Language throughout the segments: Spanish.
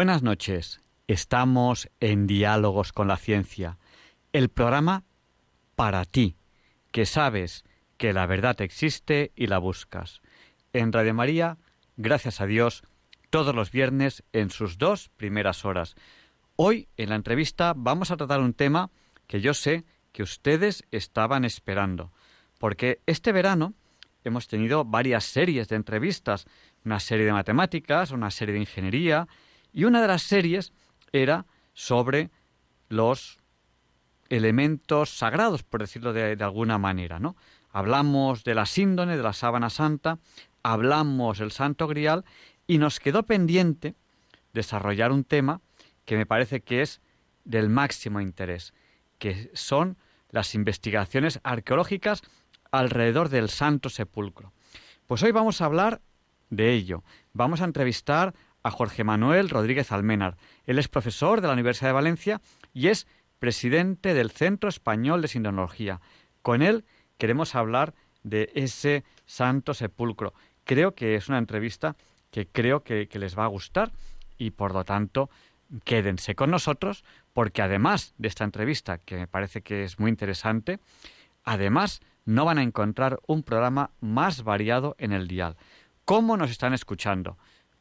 Buenas noches. Estamos en Diálogos con la Ciencia, el programa para ti, que sabes que la verdad existe y la buscas. En Radio María, gracias a Dios, todos los viernes en sus dos primeras horas. Hoy, en la entrevista, vamos a tratar un tema que yo sé que ustedes estaban esperando, porque este verano hemos tenido varias series de entrevistas, una serie de matemáticas, una serie de ingeniería, y una de las series era sobre los elementos sagrados, por decirlo de, alguna manera, ¿no? Hablamos de la síndone, de la sábana santa, hablamos del santo grial y nos quedó pendiente desarrollar un tema que me parece que es del máximo interés, que son las investigaciones arqueológicas alrededor del Santo Sepulcro. Pues hoy vamos a hablar de ello. Vamos a entrevistar a Jorge Manuel Rodríguez Almenar. Él es profesor de la Universidad de Valencia y es presidente del Centro Español de Sindonología. Con él queremos hablar de ese Santo Sepulcro. Creo que es una entrevista que creo que, que les va a gustar y por lo tanto quédense con nosotros porque además de esta entrevista que me parece que es muy interesante, además no van a encontrar un programa más variado en el dial. ¿Cómo nos están escuchando?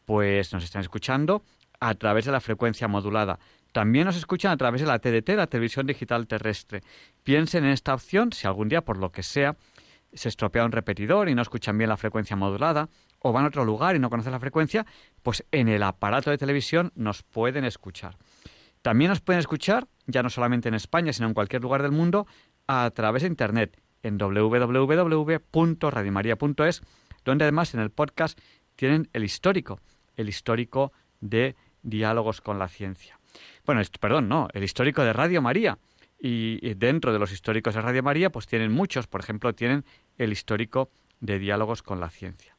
Pues nos están escuchando a través de la frecuencia modulada. También nos escuchan a través de la TDT, la televisión digital terrestre. Piensen en esta opción si algún día, por lo que sea, se estropea un repetidor y no escuchan bien la frecuencia modulada, o van a otro lugar y no conocen la frecuencia, pues en el aparato de televisión nos pueden escuchar. También nos pueden escuchar, ya no solamente en España, sino en cualquier lugar del mundo, a través de Internet, en www.radimaria.es, donde además en el podcast tienen el histórico el histórico de Diálogos con la Ciencia. Bueno, perdón, no, el histórico de Radio María. Y, dentro de los históricos de Radio María, pues tienen muchos. Por ejemplo, tienen el histórico de Diálogos con la Ciencia.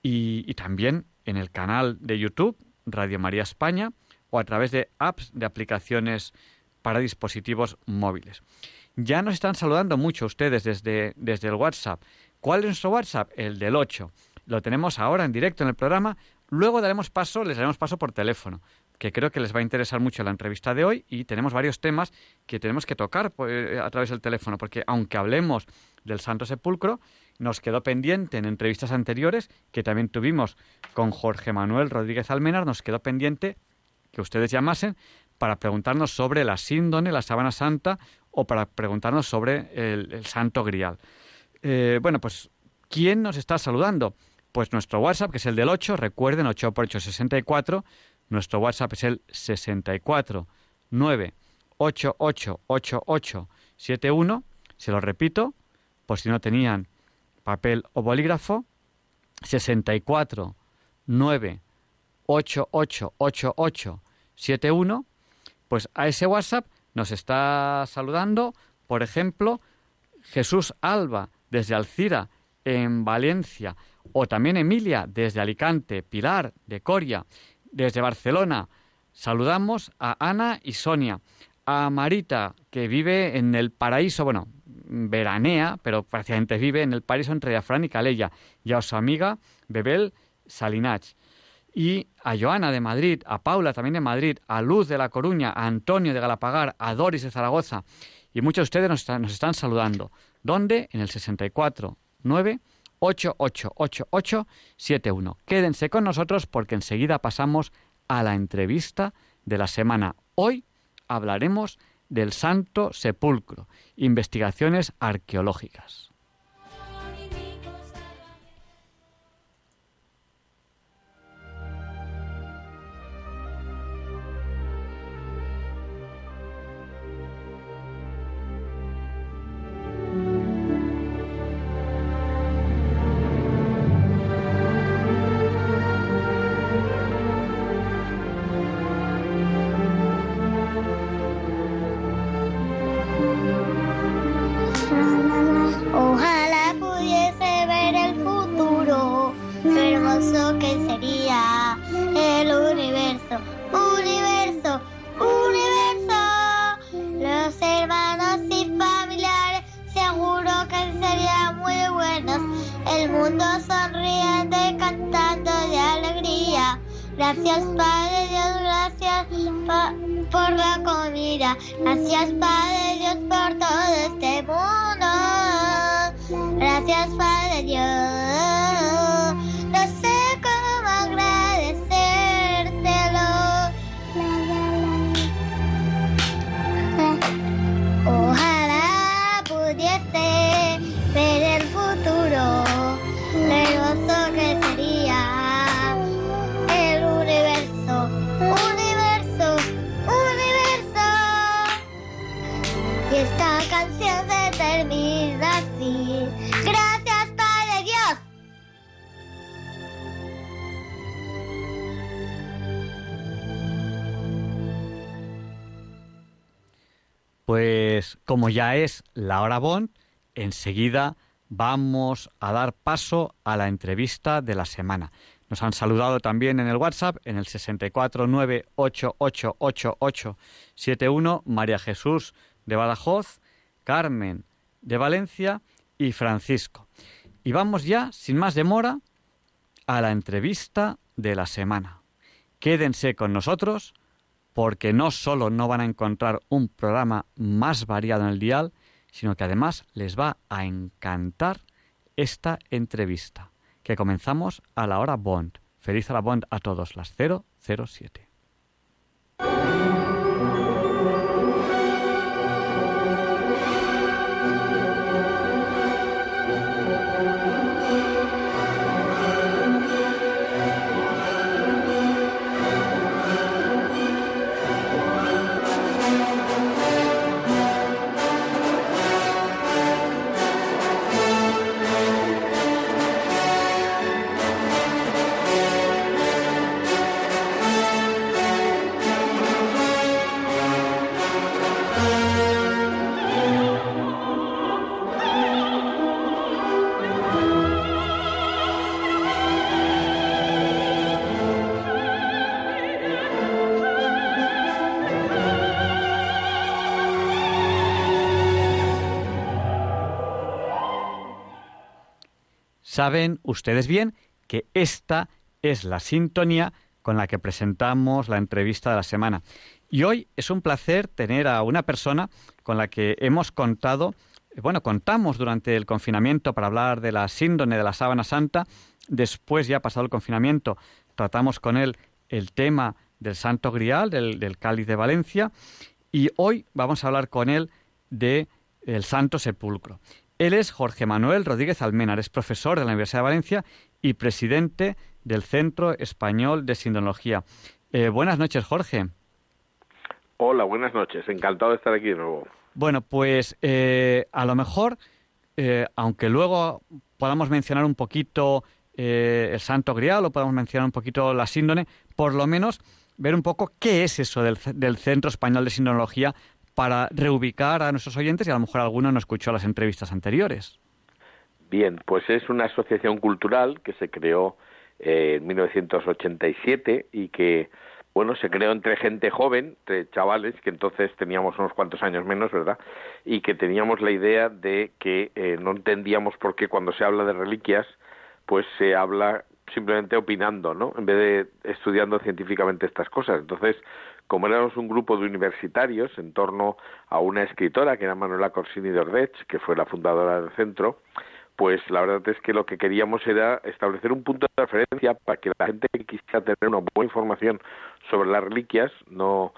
Y, también en el canal de YouTube, Radio María España, o a través de apps de aplicaciones para dispositivos móviles. Ya nos están saludando mucho ustedes desde, desde el WhatsApp. ¿Cuál es nuestro WhatsApp? El del 8. Lo tenemos ahora en directo en el programa Luego daremos paso, les daremos paso por teléfono, que creo que les va a interesar mucho la entrevista de hoy y tenemos varios temas que tenemos que tocar pues, a través del teléfono, porque aunque hablemos del Santo Sepulcro, nos quedó pendiente en entrevistas anteriores que también tuvimos con Jorge Manuel Rodríguez Almenar, nos quedó pendiente que ustedes llamasen para preguntarnos sobre la síndone, la sábana santa o para preguntarnos sobre el, Santo Grial. Eh, bueno, pues, ¿quién nos está saludando? Pues nuestro WhatsApp, que es el del 8, recuerden, 8 por 8, 64. Nuestro WhatsApp es el 64 9 8 8 8 8 7 1. Se lo repito, por si no tenían papel o bolígrafo. 64 9 8 8 8 8 7 1. Pues a ese WhatsApp nos está saludando, por ejemplo, Jesús Alba desde Alcira, en Valencia o también Emilia desde Alicante, Pilar de Coria desde Barcelona. Saludamos a Ana y Sonia, a Marita que vive en el paraíso, bueno, veranea, pero prácticamente vive en el paraíso entre Afrán y Calella, y a su amiga Bebel Salinach. Y a Joana de Madrid, a Paula también de Madrid, a Luz de La Coruña, a Antonio de Galapagar, a Doris de Zaragoza. Y muchos de ustedes nos están, nos están saludando. ¿Dónde? En el 64 9 888871. Quédense con nosotros porque enseguida pasamos a la entrevista de la semana. Hoy hablaremos del Santo Sepulcro, investigaciones arqueológicas. Ya es la hora Bond, enseguida vamos a dar paso a la entrevista de la semana. Nos han saludado también en el WhatsApp, en el 649888871, María Jesús de Badajoz, Carmen de Valencia y Francisco. Y vamos ya, sin más demora, a la entrevista de la semana. Quédense con nosotros porque no solo no van a encontrar un programa más variado en el dial, sino que además les va a encantar esta entrevista, que comenzamos a la hora Bond. Feliz a la Bond a todos, las 007. Saben ustedes bien que esta es la sintonía con la que presentamos la entrevista de la semana. Y hoy es un placer tener a una persona con la que hemos contado, bueno, contamos durante el confinamiento para hablar de la síndrome de la sábana santa. Después, ya pasado el confinamiento, tratamos con él el tema del Santo Grial, del, del Cáliz de Valencia. Y hoy vamos a hablar con él de el Santo Sepulcro. Él es Jorge Manuel Rodríguez Almenar, es profesor de la Universidad de Valencia y presidente del Centro Español de Sindología. Eh, buenas noches, Jorge. Hola, buenas noches. Encantado de estar aquí de nuevo. Bueno, pues eh, a lo mejor, eh, aunque luego podamos mencionar un poquito el Santo Grial o podamos mencionar un poquito la síndone, por lo menos ver un poco qué es eso del, del Centro Español de Sindonología para reubicar a nuestros oyentes y a lo mejor alguno no escuchó las entrevistas anteriores. Bien, pues es una asociación cultural que se creó eh, en 1987 y que, bueno, se creó entre gente joven, entre chavales, que entonces teníamos unos cuantos años menos, ¿verdad? Y que teníamos la idea de que eh, no entendíamos por qué cuando se habla de reliquias, pues se habla simplemente opinando, ¿no? En vez de estudiando científicamente estas cosas. Entonces, como éramos un grupo de universitarios en torno a una escritora que era Manuela Corsini de Ordech, que fue la fundadora del centro, pues la verdad es que lo que queríamos era establecer un punto de referencia para que la gente que quisiera tener una buena información sobre las reliquias no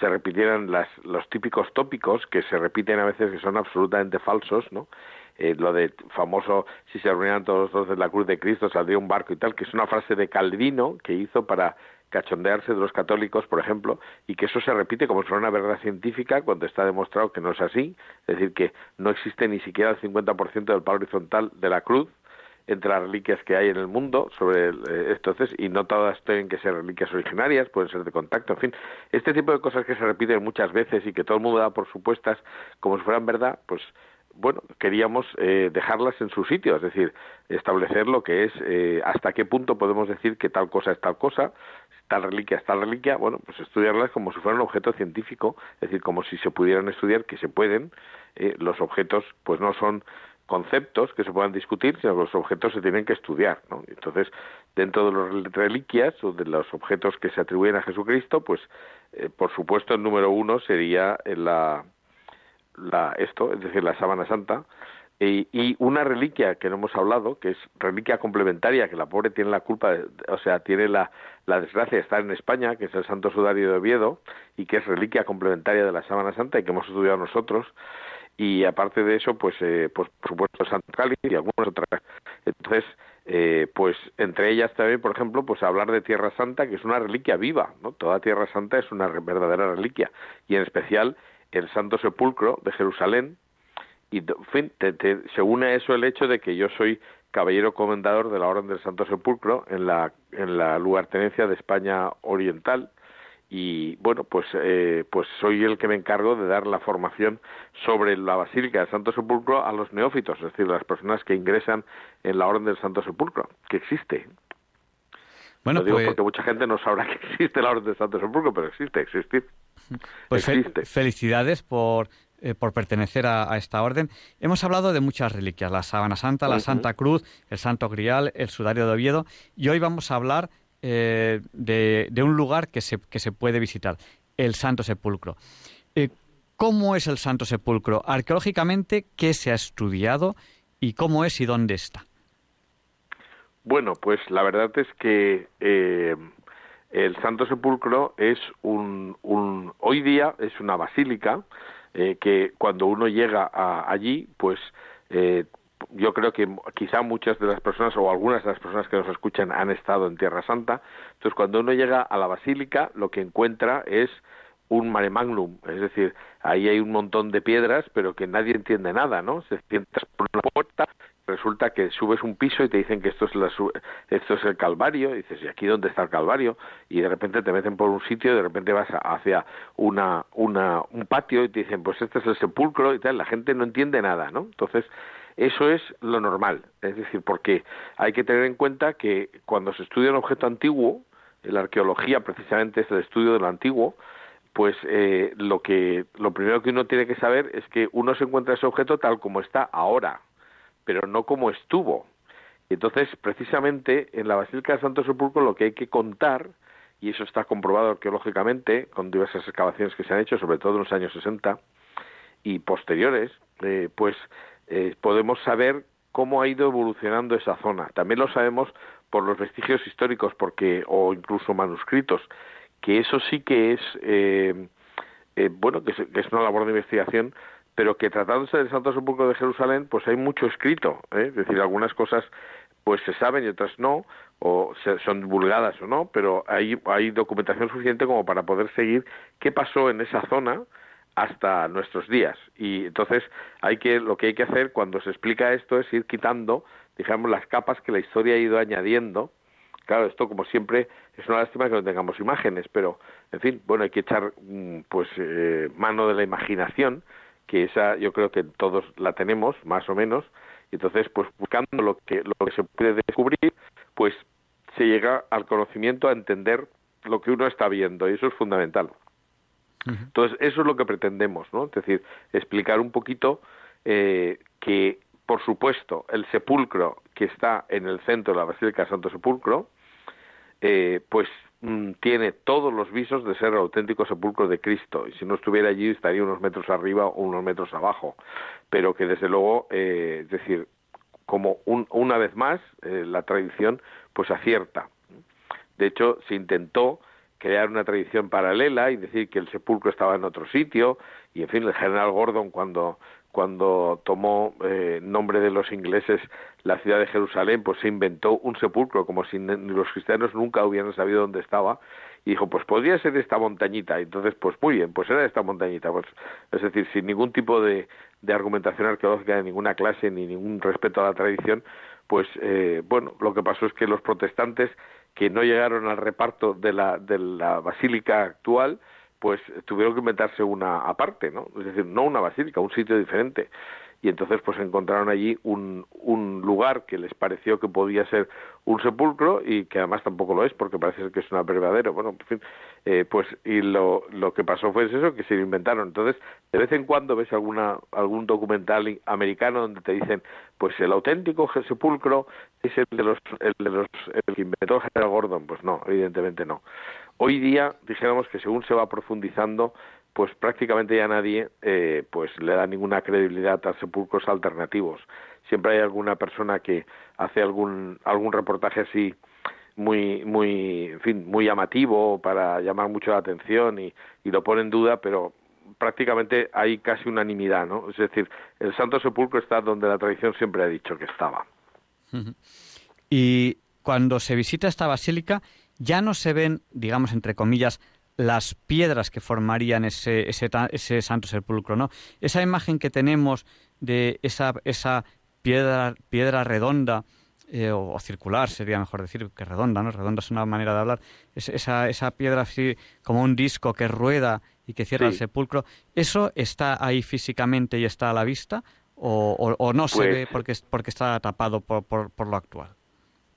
se repitieran las, los típicos tópicos que se repiten a veces que son absolutamente falsos, ¿no? Eh, lo de famoso si se reunían todos los dos de la cruz de Cristo saldría un barco y tal, que es una frase de Calvino que hizo para cachondearse de los católicos, por ejemplo, y que eso se repite como si fuera una verdad científica cuando está demostrado que no es así, es decir, que no existe ni siquiera el 50% del palo horizontal de la cruz entre las reliquias que hay en el mundo sobre eh, entonces y no todas tienen que ser reliquias originarias pueden ser de contacto en fin. Este tipo de cosas que se repiten muchas veces y que todo el mundo da por supuestas como si fueran verdad pues bueno, queríamos eh, dejarlas en su sitio, es decir, establecer lo que es eh, hasta qué punto podemos decir que tal cosa es tal cosa, tal reliquia es tal reliquia, bueno, pues estudiarlas como si fuera un objeto científico, es decir, como si se pudieran estudiar, que se pueden, eh, los objetos pues no son conceptos que se puedan discutir, sino que los objetos se tienen que estudiar. ¿no? Entonces, dentro de las reliquias o de los objetos que se atribuyen a Jesucristo, pues, eh, por supuesto, el número uno sería la, la, esto, es decir, la sábana santa, y, una reliquia que no hemos hablado, que es reliquia complementaria, que la pobre tiene la culpa, o sea, tiene la, desgracia de estar en España, que es el Santo Sudario de Oviedo, y que es reliquia complementaria de la Sábana Santa y que hemos estudiado nosotros, y aparte de eso, pues, eh, pues por supuesto Santa Cali y algunas otras. Entonces, eh, pues entre ellas también, por ejemplo, pues hablar de Tierra Santa, que es una reliquia viva, ¿no? Toda Tierra Santa es una verdadera reliquia, y en especial el Santo Sepulcro de Jerusalén, y en fin, se une a eso el hecho de que yo soy caballero comendador de la Orden del Santo Sepulcro en la, en la lugartenencia de España Oriental, y bueno pues eh, pues soy el que me encargo de dar la formación sobre la Basílica del Santo Sepulcro a los neófitos, es decir, las personas que ingresan en la Orden del Santo Sepulcro, que existe. Bueno, Lo digo pues porque mucha gente no sabrá que existe la Orden del Santo Sepulcro, pero existe, existe. Pues felicidades por eh, por pertenecer a, esta orden. Hemos hablado de muchas reliquias, la Sábana Santa, la Santa Cruz, el Santo Grial, el Sudario de Oviedo, y hoy vamos a hablar eh, de, un lugar que se, que se puede visitar, el Santo Sepulcro. Eh, ¿Cómo es el Santo Sepulcro? Arqueológicamente, ¿qué se ha estudiado y cómo es y dónde está? Bueno, pues la verdad es que el Santo Sepulcro es un, un, hoy día es una basílica que cuando uno llega allí, pues yo creo que quizá muchas de las personas o algunas de las personas que nos escuchan han estado en Tierra Santa. Entonces, cuando uno llega a la basílica, lo que encuentra es un mare magnum, es decir, ahí hay un montón de piedras, pero que nadie entiende nada, ¿no? Se sientas por una puerta, resulta que subes un piso y te dicen que esto es la, es el Calvario, y dices, ¿y aquí dónde está el Calvario? Y de repente te meten por un sitio, y de repente vas hacia una, una, un patio y te dicen, pues este es el sepulcro y tal, la gente no entiende nada, ¿no? Entonces, eso es lo normal, es decir, porque hay que tener en cuenta que cuando se estudia un objeto antiguo, la arqueología precisamente es el estudio de lo antiguo, pues eh, lo que lo primero que uno tiene que saber es que uno se encuentra ese objeto tal como está ahora, pero no como estuvo. Entonces, precisamente en la Basílica de Santo Sepulcro lo que hay que contar y eso está comprobado arqueológicamente con diversas excavaciones que se han hecho, sobre todo en los años 60 y posteriores, eh, pues eh, podemos saber cómo ha ido evolucionando esa zona. También lo sabemos por los vestigios históricos, porque o incluso manuscritos, que eso sí que es eh, eh, bueno, que es, una labor de investigación, pero que tratándose del Santo Sepulcro de Jerusalén, pues hay mucho escrito, es decir, algunas cosas pues se saben y otras no, o son divulgadas o no, pero hay, hay documentación suficiente como para poder seguir qué pasó en esa zona, hasta nuestros días. Y entonces hay que, lo que hay que hacer cuando se explica esto es ir quitando, digamos, las capas que la historia ha ido añadiendo. Claro, esto como siempre es una lástima que no tengamos imágenes, pero en fin, bueno, hay que echar mm, pues eh, mano de la imaginación, que esa yo creo que todos la tenemos, más o menos, y entonces pues buscando lo que, lo que se puede descubrir, pues se llega al conocimiento a entender lo que uno está viendo, y eso es fundamental. Entonces, eso es lo que pretendemos, ¿no? Es decir, explicar un poquito eh, que, por supuesto, el sepulcro que está en el centro de la Basílica Santo Sepulcro, eh, pues tiene todos los visos de ser el auténtico sepulcro de Cristo. Y si no estuviera allí, estaría unos metros arriba o unos metros abajo. Pero que, desde luego, eh, es decir, como una vez más, la tradición pues acierta. De hecho, se intentó crear una tradición paralela y decir que el sepulcro estaba en otro sitio y en fin el general Gordon cuando cuando tomó eh, nombre de los ingleses la ciudad de Jerusalén pues se inventó un sepulcro como si los cristianos nunca hubieran sabido dónde estaba. Y dijo pues podría ser esta montañita entonces pues muy bien pues era esta montañita pues es decir sin ningún tipo de, de argumentación arqueológica de ninguna clase ni ningún respeto a la tradición pues eh, bueno lo que pasó es que los protestantes que no llegaron al reparto de la, de la basílica actual, pues tuvieron que inventarse una aparte, ¿no? Es decir, no una basílica, un sitio diferente. y entonces pues encontraron allí un, un lugar que les pareció que podía ser un sepulcro y que además tampoco lo es porque parece que es un verdadero bueno en fin eh, pues y lo, lo que pasó fue eso que se lo inventaron entonces de vez en cuando ves alguna algún documental americano donde te dicen pues el auténtico sepulcro es el de los el de los el que inventó Gerald Gordon pues no evidentemente no hoy día dijéramos que según se va profundizando pues prácticamente ya nadie eh, pues le da ninguna credibilidad a sepulcros alternativos. Siempre hay alguna persona que hace algún algún reportaje así muy muy en fin muy llamativo para llamar mucho la atención y, y lo pone en duda pero prácticamente hay casi unanimidad no es decir el Santo Sepulcro está donde la tradición siempre ha dicho que estaba. Y cuando se visita esta basílica ya no se ven digamos entre comillas las piedras que formarían ese, ese, ese santo sepulcro, ¿no? Esa imagen que tenemos de esa, esa piedra, piedra redonda, eh, o, circular sería mejor decir que redonda, ¿no? Redonda es una manera de hablar. esa, esa piedra así como un disco que rueda y que cierra el sepulcro, ¿eso está ahí físicamente y está a la vista? ¿O, o, no se Pues ve porque, porque está tapado por, por, por lo actual?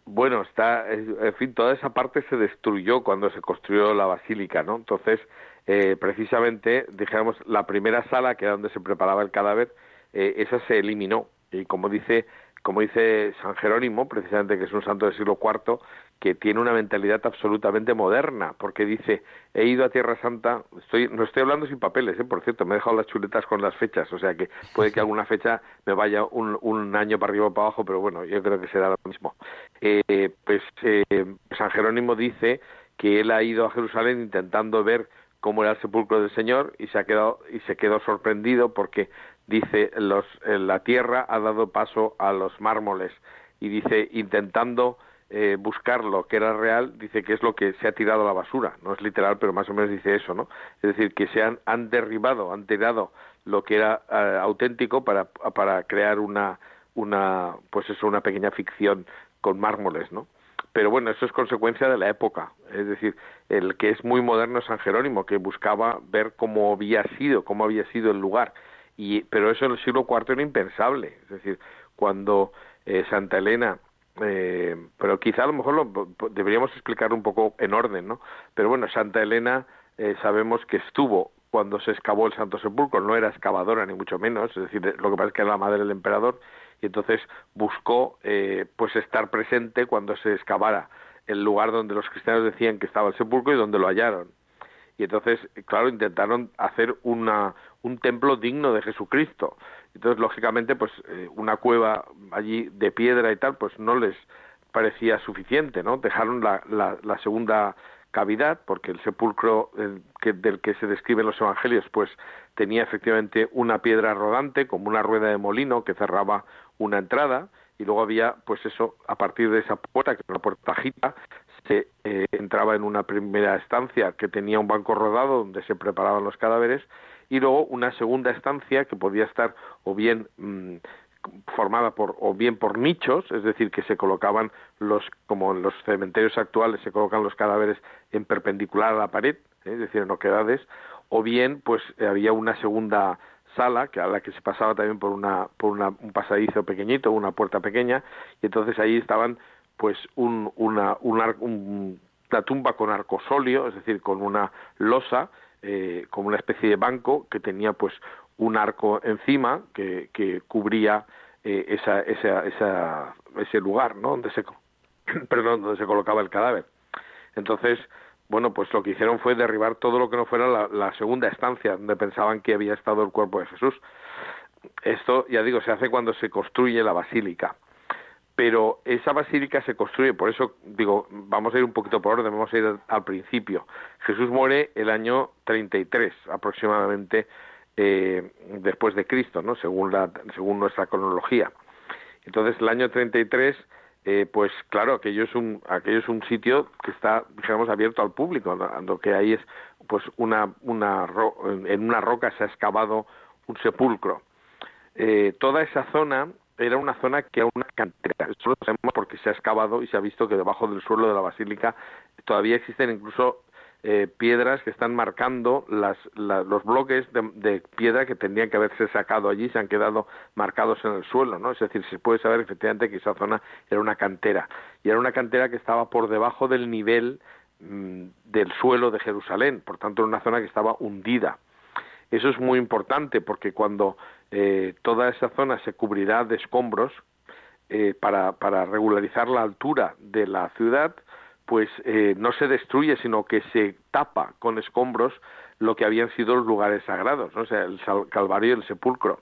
Bueno, está, en fin, toda esa parte se destruyó cuando se construyó la basílica, ¿no? Entonces, eh, precisamente, dijéramos, la primera sala, que era donde se preparaba el cadáver, eh, esa se eliminó. Y como dice, como dice San Jerónimo, precisamente que es un santo del siglo IV, que tiene una mentalidad absolutamente moderna, porque dice, he ido a Tierra Santa, estoy, no estoy hablando sin papeles, ¿eh? por cierto, me he dejado las chuletas con las fechas, o sea que puede que alguna fecha me vaya un, un año para arriba o para abajo, pero bueno, yo creo que será lo mismo. Eh, pues eh, San Jerónimo dice que él ha ido a Jerusalén intentando ver cómo era el sepulcro del Señor y se ha quedado y se quedó sorprendido porque dice los, la tierra ha dado paso a los mármoles y dice intentando eh, buscar lo que era real, dice que es lo que se ha tirado a la basura. No es literal, pero más o menos dice eso, ¿no? Es decir, que se han, han derribado, han tirado lo que era eh, auténtico para, para crear una, una, pues eso, una pequeña ficción con mármoles, ¿no? Pero bueno, eso es consecuencia de la época. Es decir, el que es muy moderno es San Jerónimo, que buscaba ver cómo había sido, cómo había sido el lugar. Y, pero eso en el siglo IV era impensable. Es decir, cuando eh, Santa Elena eh, pero quizá a lo mejor lo, deberíamos explicar un poco en orden, ¿no? Pero bueno, Santa Elena eh, sabemos que estuvo cuando se excavó el Santo Sepulcro, no era excavadora ni mucho menos, es decir, lo que pasa es que era la madre del emperador y entonces buscó eh, pues estar presente cuando se excavara el lugar donde los cristianos decían que estaba el sepulcro y donde lo hallaron. Y entonces, claro, intentaron hacer una, un templo digno de Jesucristo. Entonces, lógicamente, pues eh, una cueva allí de piedra y tal, pues no les parecía suficiente, ¿no? Dejaron la, la, la segunda cavidad, porque el sepulcro del que se describen los evangelios, pues tenía efectivamente una piedra rodante, como una rueda de molino que cerraba una entrada, y luego había, pues eso, a partir de esa puerta, que era una puertajita, se eh, entraba en una primera estancia que tenía un banco rodado donde se preparaban los cadáveres, y luego una segunda estancia que podía estar o bien mm, formada por o bien por nichos, es decir, que se colocaban los como en los cementerios actuales se colocan los cadáveres en perpendicular a la pared, ¿eh? es decir, en oquedades, o bien pues había una segunda sala que a la que se pasaba también por una por una, un pasadizo pequeñito, una puerta pequeña y entonces ahí estaban pues un, una un, una tumba con arcosolio, es decir, con una losa eh, como una especie de banco que tenía pues un arco encima que, que cubría eh, esa, esa, esa, ese lugar ¿no? donde se perdón, donde se colocaba el cadáver. Entonces bueno pues lo que hicieron fue derribar todo lo que no fuera la, la segunda estancia donde pensaban que había estado el cuerpo de Jesús. Esto ya digo se hace cuando se construye la basílica pero esa basílica se construye, por eso digo, vamos a ir un poquito por orden, vamos a ir al, principio. Jesús muere el año 33 aproximadamente eh, después de Cristo, ¿no? Según, la, según nuestra cronología. Entonces, el año 33, eh, pues claro, aquello es, un, aquello es un sitio que está, digamos, abierto al público, lo que hay es, pues, una, una en una roca se ha excavado un sepulcro. Eh, toda esa zona era una zona que era una cantera. Eso lo sabemos porque se ha excavado y se ha visto que debajo del suelo de la basílica todavía existen incluso eh, piedras que están marcando las, los bloques de, piedra que tendrían que haberse sacado allí, se han quedado marcados en el suelo, ¿no? Es decir, se puede saber efectivamente que esa zona era una cantera y era una cantera que estaba por debajo del nivel mm, del suelo de Jerusalén, por tanto era una zona que estaba hundida. Eso es muy importante porque cuando eh, toda esa zona se cubrirá de escombros eh, para, para regularizar la altura de la ciudad, pues eh, no se destruye, sino que se tapa con escombros lo que habían sido los lugares sagrados, ¿no? o sea, el Calvario y el sepulcro.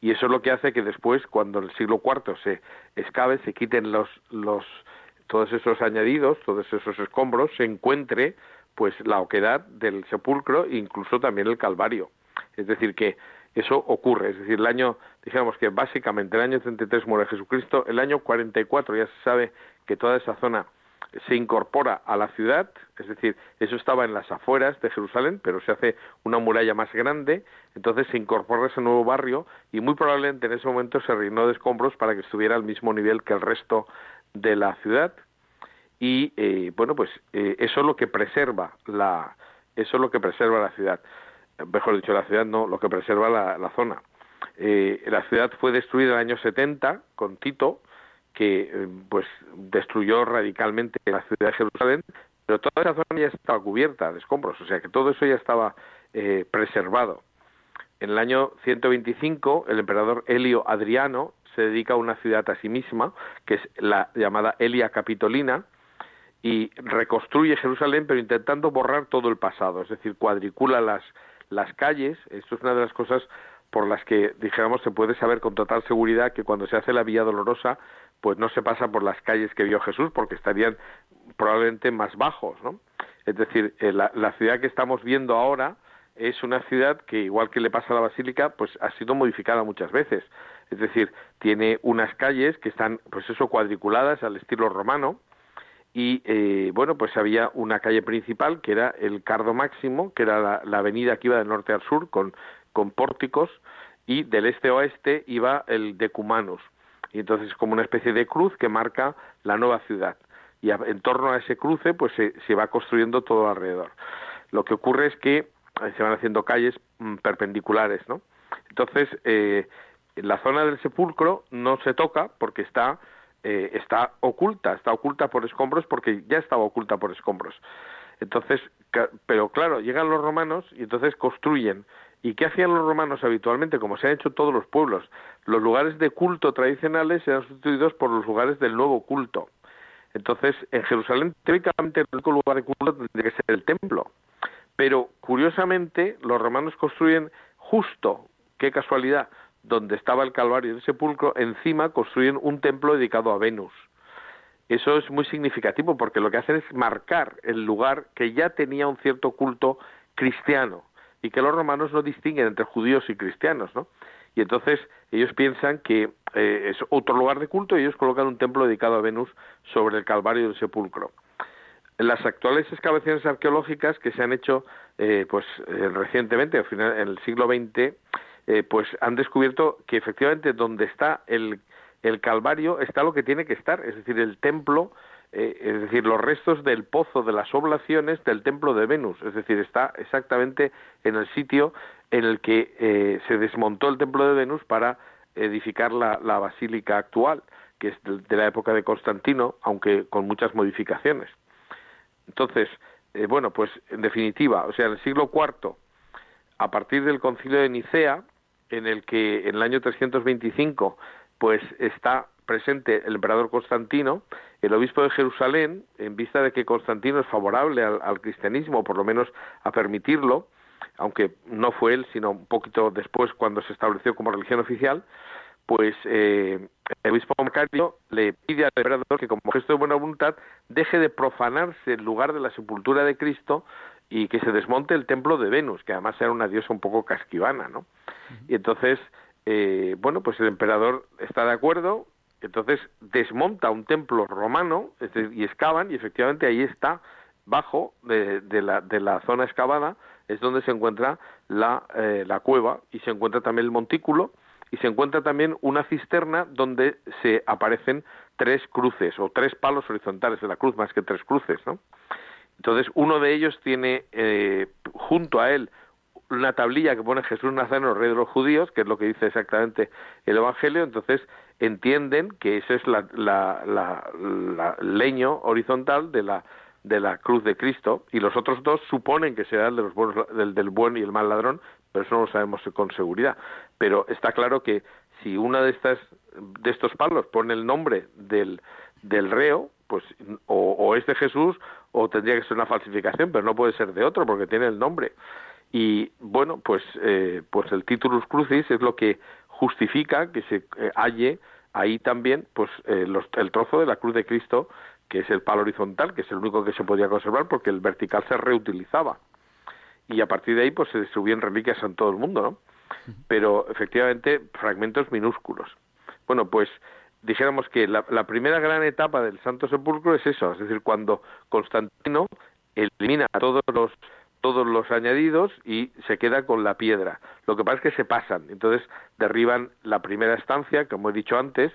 Y eso es lo que hace que después, cuando en el siglo IV se escabe, se quiten los, los, todos esos añadidos, todos esos escombros, se encuentre pues la oquedad del sepulcro e incluso también el Calvario. Es decir, que eso ocurre. Es decir, el año, dijéramos que básicamente el año 33 muere Jesucristo, el año 44 ya se sabe que toda esa zona se incorpora a la ciudad, es decir, eso estaba en las afueras de Jerusalén, pero se hace una muralla más grande, entonces se incorpora ese nuevo barrio y muy probablemente en ese momento se reinó de escombros para que estuviera al mismo nivel que el resto de la ciudad y eh, bueno pues eh, eso es lo que preserva la eso es lo que preserva la ciudad mejor dicho la ciudad no lo que preserva la, zona eh, la ciudad fue destruida en el año 70 con Tito que eh, pues destruyó radicalmente la ciudad de Jerusalén, pero toda esa zona ya estaba cubierta de escombros, o sea que todo eso ya estaba eh, preservado. En el año 125, el emperador Helio Adriano se dedica a una ciudad a sí misma, que es la llamada Elia Capitolina, y reconstruye Jerusalén, pero intentando borrar todo el pasado, es decir, cuadricula las, las calles. Esto es una de las cosas por las que, dijéramos, se puede saber con total seguridad que cuando se hace la Vía Dolorosa, pues no se pasa por las calles que vio Jesús porque estarían probablemente más bajos, ¿no? Es decir, eh, la, ciudad que estamos viendo ahora es una ciudad que, igual que le pasa a la Basílica, pues ha sido modificada muchas veces. Es decir, tiene unas calles que están, pues eso, cuadriculadas al estilo romano, y eh, bueno, pues había una calle principal que era el Cardo Máximo, que era la, avenida que iba del norte al sur con, con pórticos, y del este a oeste iba el Decumanus y entonces es como una especie de cruz que marca la nueva ciudad y en torno a ese cruce pues se, va construyendo todo alrededor. Lo que ocurre es que eh, se van haciendo calles mm, perpendiculares, ¿no? Entonces eh, la zona del sepulcro no se toca porque está eh, está oculta, está oculta por escombros porque ya estaba oculta por escombros. Entonces, pero claro, llegan los romanos y entonces construyen ¿Y qué hacían los romanos habitualmente? Como se han hecho todos los pueblos, los lugares de culto tradicionales eran sustituidos por los lugares del nuevo culto. Entonces, en Jerusalén, teóricamente, el único lugar de culto tendría que ser el templo. Pero, curiosamente, los romanos construyen justo, qué casualidad, donde estaba el Calvario y el sepulcro, encima construyen un templo dedicado a Venus. Eso es muy significativo porque lo que hacen es marcar el lugar que ya tenía un cierto culto cristiano y que los romanos no distinguen entre judíos y cristianos, ¿no? Y entonces ellos piensan que eh, es otro lugar de culto y ellos colocan un templo dedicado a Venus sobre el Calvario del Sepulcro. Las actuales excavaciones arqueológicas que se han hecho eh, pues eh, recientemente, en el siglo XX, pues han descubierto que efectivamente donde está el, el Calvario está lo que tiene que estar, es decir, el templo eh, es decir, los restos del pozo de las oblaciones del templo de Venus, es decir, está exactamente en el sitio en el que eh, se desmontó el templo de Venus para edificar la, basílica actual, que es de, la época de Constantino, aunque con muchas modificaciones. Entonces, eh, bueno, pues en definitiva, o sea, en el siglo IV, a partir del concilio de Nicea, en el que en el año 325, pues está presente el emperador Constantino, el obispo de Jerusalén, en vista de que Constantino es favorable al, cristianismo, por lo menos a permitirlo, aunque no fue él, sino un poquito después cuando se estableció como religión oficial, pues eh, el obispo Macario le pide al emperador que como gesto de buena voluntad deje de profanarse el lugar de la sepultura de Cristo y que se desmonte el templo de Venus, que además era una diosa un poco casquivana, ¿no? Y entonces, eh, bueno, pues el emperador está de acuerdo, entonces desmonta un templo romano y excavan y efectivamente ahí está, bajo de, la, de la zona excavada, es donde se encuentra la, eh, la cueva y se encuentra también el montículo y se encuentra también una cisterna donde se aparecen tres cruces o tres palos horizontales de la cruz más que tres cruces, ¿no? Entonces, uno de ellos tiene eh, junto a él una tablilla que pone Jesús Nazareno, rey de los judíos, que es lo que dice exactamente el Evangelio, entonces entienden que ese es la, leño horizontal de la, de la cruz de Cristo, y los otros dos suponen que será el de los buenos, del, del buen y el mal ladrón, pero eso no lo sabemos con seguridad. Pero está claro que si una de estas de estos palos pone el nombre del, del reo, pues o es de Jesús o tendría que ser una falsificación, pero no puede ser de otro porque tiene el nombre. Y bueno, pues, eh, pues el titulus crucis es lo que justifica que se eh, halle ahí también pues eh, el trozo de la cruz de Cristo, que es el palo horizontal, que es el único que se podía conservar porque el vertical se reutilizaba. Y a partir de ahí pues se subían reliquias en todo el mundo, ¿no? Pero efectivamente fragmentos minúsculos. Bueno, pues dijéramos que la, la, primera gran etapa del Santo Sepulcro es eso, es decir, cuando Constantino elimina todos los todos los añadidos y se queda con la piedra. Lo que pasa es que se pasan, entonces derriban la primera estancia, como he dicho antes,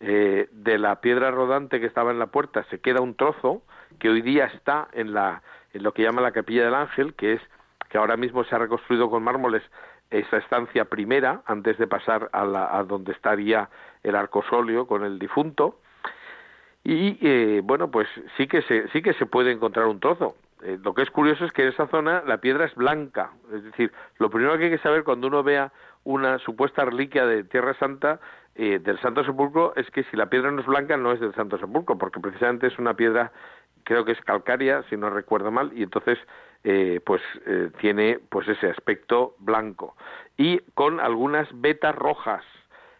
eh, de la piedra rodante que estaba en la puerta se queda un trozo que hoy día está en la en lo que llama la capilla del ángel, que es que ahora mismo se ha reconstruido con mármoles esa estancia primera antes de pasar a, la, a donde estaría el arcosolio con el difunto y eh, bueno pues sí que se sí que se puede encontrar un trozo eh, lo que es curioso es que en esa zona la piedra es blanca. Es decir, lo primero que hay que saber cuando uno vea una supuesta reliquia de Tierra Santa eh, del Santo Sepulcro es que si la piedra no es blanca no es del Santo Sepulcro, porque precisamente es una piedra, creo que es calcárea, si no recuerdo mal, y entonces eh, pues tiene pues ese aspecto blanco y con algunas vetas rojas.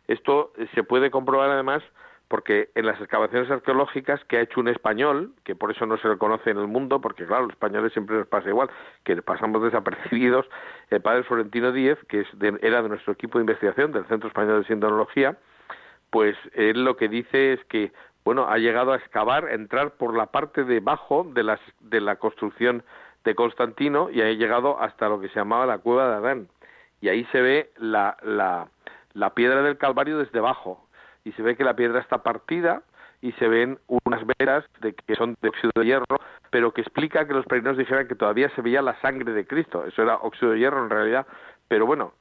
Esto se puede comprobar además porque en las excavaciones arqueológicas que ha hecho un español, que por eso no se le conoce en el mundo, porque claro, los españoles siempre nos pasa igual, que pasamos desapercibidos, el padre Florentino Díez, que es era de nuestro equipo de investigación del Centro Español de Sindonología, pues él lo que dice es que, bueno, ha llegado a excavar, entrar por la parte de abajo de, las, de la construcción de Constantino y ha llegado hasta lo que se llamaba la cueva de Adán. Y ahí se ve la, la, la piedra del Calvario desde abajo, y se ve que la piedra está partida y se ven unas veras de que son de óxido de hierro, pero que explica que los peregrinos dijeran que todavía se veía la sangre de Cristo. Eso era óxido de hierro en realidad, pero bueno,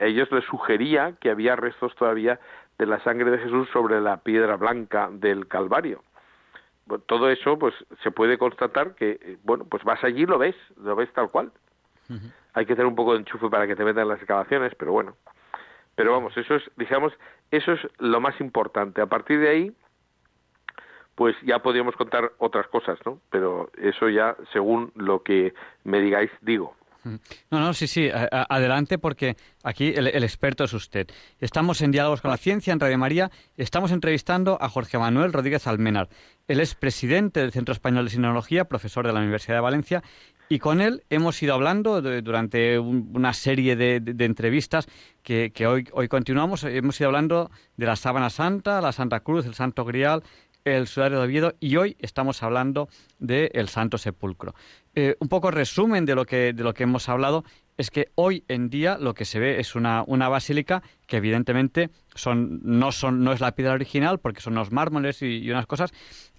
ellos les sugería que había restos todavía de la sangre de Jesús sobre la piedra blanca del Calvario. Todo eso, pues, se puede constatar que, eh, bueno, pues vas allí y lo ves, lo ves tal cual. Hay que tener un poco de enchufe para que te metan las excavaciones, pero bueno. Pero vamos, eso es, digamos, eso es lo más importante. A partir de ahí, pues ya podríamos contar otras cosas, ¿no? Pero eso ya, según lo que me digáis, digo. No, no, sí, sí, adelante porque aquí el, experto es usted. Estamos en Diálogos con la Ciencia en Radio María, estamos entrevistando a Jorge Manuel Rodríguez Almenar. Él es presidente del Centro Español de Sinología, profesor de la Universidad de Valencia, y con él hemos ido hablando durante una serie de, entrevistas que, hoy, hoy continuamos. Hemos ido hablando de la Sábana Santa, la Santa Cruz, el Santo Grial, el Sudario de Oviedo y hoy estamos hablando del Santo Sepulcro. Eh, un poco resumen de lo, que, de lo que hemos hablado es que hoy en día lo que se ve es una, una basílica que evidentemente son, no, son, no es la piedra original porque son los mármoles y, unas cosas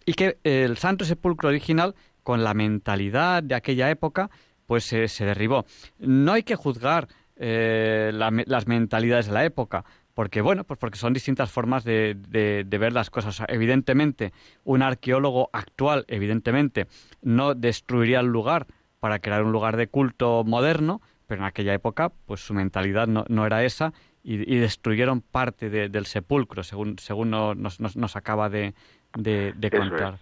y que el Santo Sepulcro original con la mentalidad de aquella época pues se derribó. No hay que juzgar eh, las mentalidades de la época porque bueno, pues porque son distintas formas de, de, ver las cosas. evidentemente, un arqueólogo actual, evidentemente, no destruiría el lugar para crear un lugar de culto moderno, pero en aquella época, pues su mentalidad no, no era esa y, destruyeron parte del sepulcro, según, según nos, nos, acaba de, contar.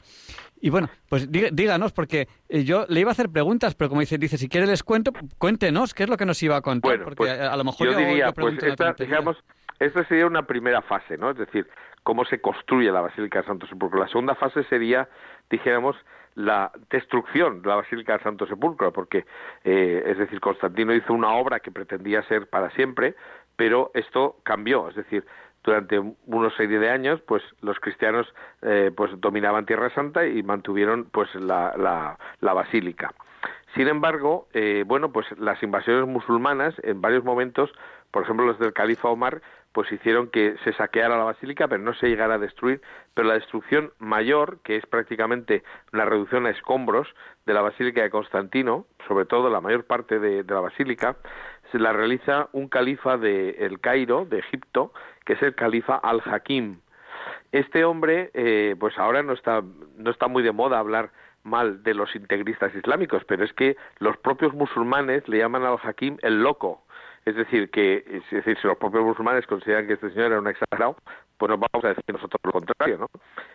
Y bueno, pues díganos, porque eh, yo le iba a hacer preguntas, pero como dice, dice si quiere les cuento, cuéntenos qué es lo que nos iba a contar, porque pues a, lo mejor yo, diría, pues digamos, esta sería una primera fase, ¿no? Es decir, cómo se construye la Basílica de Santo Sepulcro. La segunda fase sería, dijéramos, la destrucción de la Basílica de Santo Sepulcro, porque, eh, es decir, Constantino hizo una obra que pretendía ser para siempre, pero esto cambió, es decir, durante unos serie de años, pues los cristianos eh, pues dominaban Tierra Santa y mantuvieron pues la, la, la basílica. Sin embargo, eh, bueno, pues las invasiones musulmanas en varios momentos, por ejemplo los del califa Omar, pues hicieron que se saqueara la basílica, pero no se llegara a destruir. Pero la destrucción mayor, que es prácticamente la reducción a escombros de la basílica de Constantino, sobre todo la mayor parte de, la basílica, se la realiza un califa de El Cairo, de Egipto, que es el califa Al-Hakim. Este hombre, eh, pues ahora no está, no está muy de moda hablar mal de los integristas islámicos, pero es que los propios musulmanes le llaman al Hakim el loco, es decir, que es decir, si los propios musulmanes consideran que este señor era un exagerado, pues nos vamos a decir nosotros lo contrario, ¿no?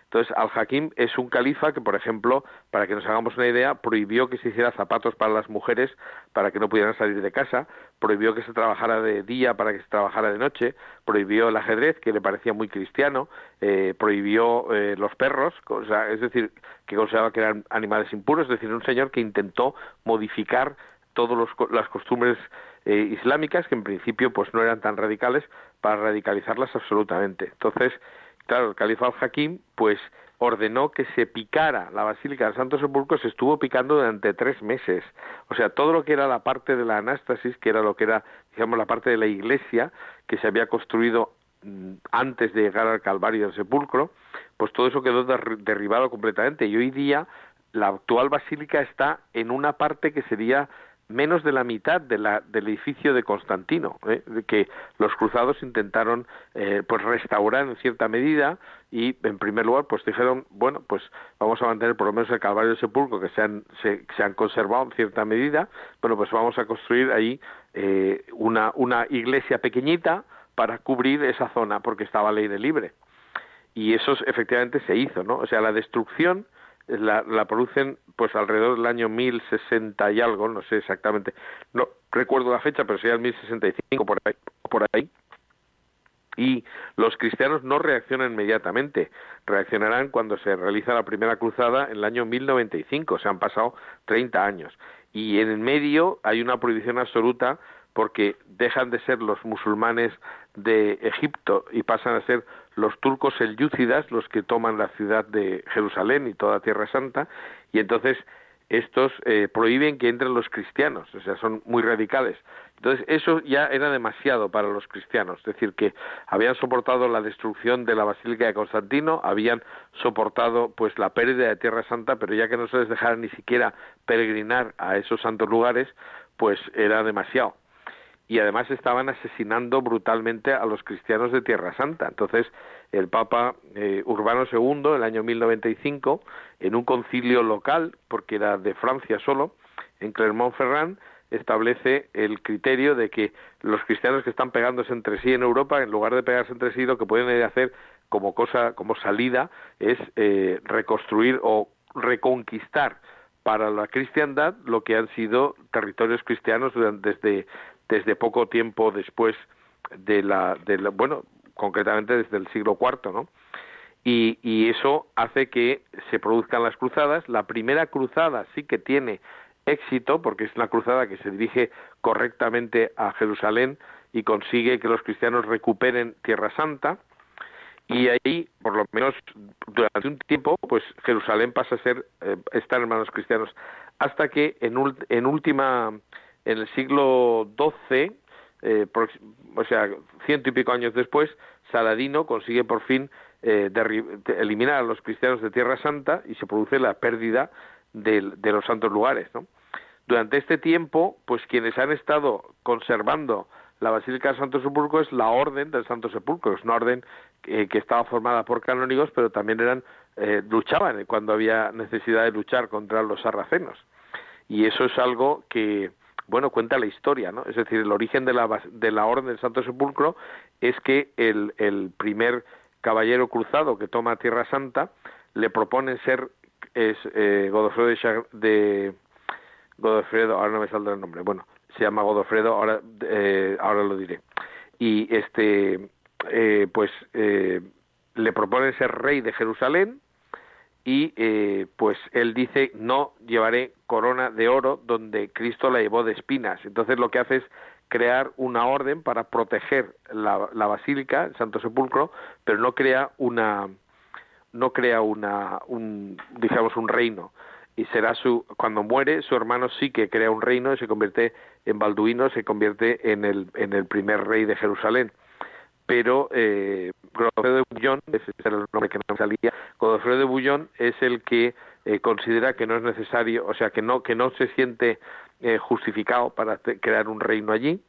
Entonces, Al-Hakim es un califa que, por ejemplo, para que nos hagamos una idea, prohibió que se hiciera zapatos para las mujeres para que no pudieran salir de casa, prohibió que se trabajara de día para que se trabajara de noche, prohibió el ajedrez, que le parecía muy cristiano, eh, prohibió eh, los perros, o es decir, que consideraba que eran animales impuros, es decir, un señor que intentó modificar todas las costumbres eh, islámicas que en principio pues no eran tan radicales para radicalizarlas absolutamente. Entonces, claro, el califa al-Hakim pues ordenó que se picara la Basílica del Santo Sepulcro, se estuvo picando durante tres meses. O sea, todo lo que era la parte de la anástasis, que era lo que era, digamos, la parte de la iglesia que se había construido mm, antes de llegar al Calvario del Sepulcro, pues todo eso quedó derribado completamente. Y hoy día la actual basílica está en una parte que sería menos de la mitad de la, del edificio de Constantino, ¿eh? que los cruzados intentaron eh, pues restaurar en cierta medida y en primer lugar pues dijeron bueno pues vamos a mantener por lo menos el Calvario del Sepulcro que se han, se, han conservado en cierta medida. Bueno pues vamos a construir ahí eh, una, una iglesia pequeñita para cubrir esa zona porque estaba ley de libre y eso efectivamente se hizo no o sea la destrucción la, la, producen pues alrededor del año 1060 y algo, no sé exactamente, no recuerdo la fecha, pero sería el 1065 por ahí, por ahí. Y los cristianos no reaccionan inmediatamente, reaccionarán cuando se realiza la primera cruzada en el año 1095, se han pasado 30 años. Y en el medio hay una prohibición absoluta porque dejan de ser los musulmanes de Egipto y pasan a ser los turcos selyúcidas los que toman la ciudad de Jerusalén y toda Tierra Santa y entonces estos eh, prohíben que entren los cristianos, o sea, son muy radicales. Entonces, eso ya era demasiado para los cristianos, es decir, que habían soportado la destrucción de la Basílica de Constantino, habían soportado pues la pérdida de Tierra Santa, pero ya que no se les dejara ni siquiera peregrinar a esos santos lugares, pues era demasiado y además estaban asesinando brutalmente a los cristianos de Tierra Santa. Entonces, el Papa eh, Urbano II, en el año 1095, en un concilio local, porque era de Francia solo, en Clermont-Ferrand, establece el criterio de que los cristianos que están pegándose entre sí en Europa, en lugar de pegarse entre sí, lo que pueden hacer como cosa, como salida, es eh, reconstruir o reconquistar para la cristiandad lo que han sido territorios cristianos desde desde poco tiempo después de la, bueno, concretamente desde el siglo IV, ¿no? Y, y, eso hace que se produzcan las cruzadas. La primera cruzada sí que tiene éxito, porque es una cruzada que se dirige correctamente a Jerusalén y consigue que los cristianos recuperen Tierra Santa. Y ahí, por lo menos durante un tiempo, pues Jerusalén pasa a ser, eh, estar en manos cristianos, hasta que en, en última en el siglo XII, eh, o sea, ciento y pico años después, Saladino consigue por fin eh, eliminar a los cristianos de Tierra Santa y se produce la pérdida de, los santos lugares. ¿no? Durante este tiempo, pues quienes han estado conservando la Basílica del Santo Sepulcro es la Orden del Santo Sepulcro, es una orden que estaba formada por canónigos, pero también eran eh, luchaban cuando había necesidad de luchar contra los sarracenos. Y eso es algo que, bueno, cuenta la historia, ¿no? Es decir, el origen de la, de la Orden del Santo Sepulcro es que el, primer caballero cruzado que toma Tierra Santa le proponen ser es eh, Godofredo de, Godofredo, ahora no me saldrá el nombre, bueno, se llama Godofredo, ahora eh, ahora lo diré. Y este eh, pues eh, le proponen ser rey de Jerusalén y eh, pues él dice no llevaré corona de oro donde Cristo la llevó de espinas. Entonces lo que hace es crear una orden para proteger la, basílica el Santo Sepulcro pero no crea una no crea una un digamos un reino. Y será su cuando muere su hermano sí que crea un reino y se convierte en Balduino se convierte en el en el primer rey de Jerusalén. Pero eh, Godofredo de Bullón, ese era el nombre que no salía, Godofredo de Bullón es el que eh, considera que no es necesario, o sea, que no, que no se siente eh, justificado para crear un reino allí.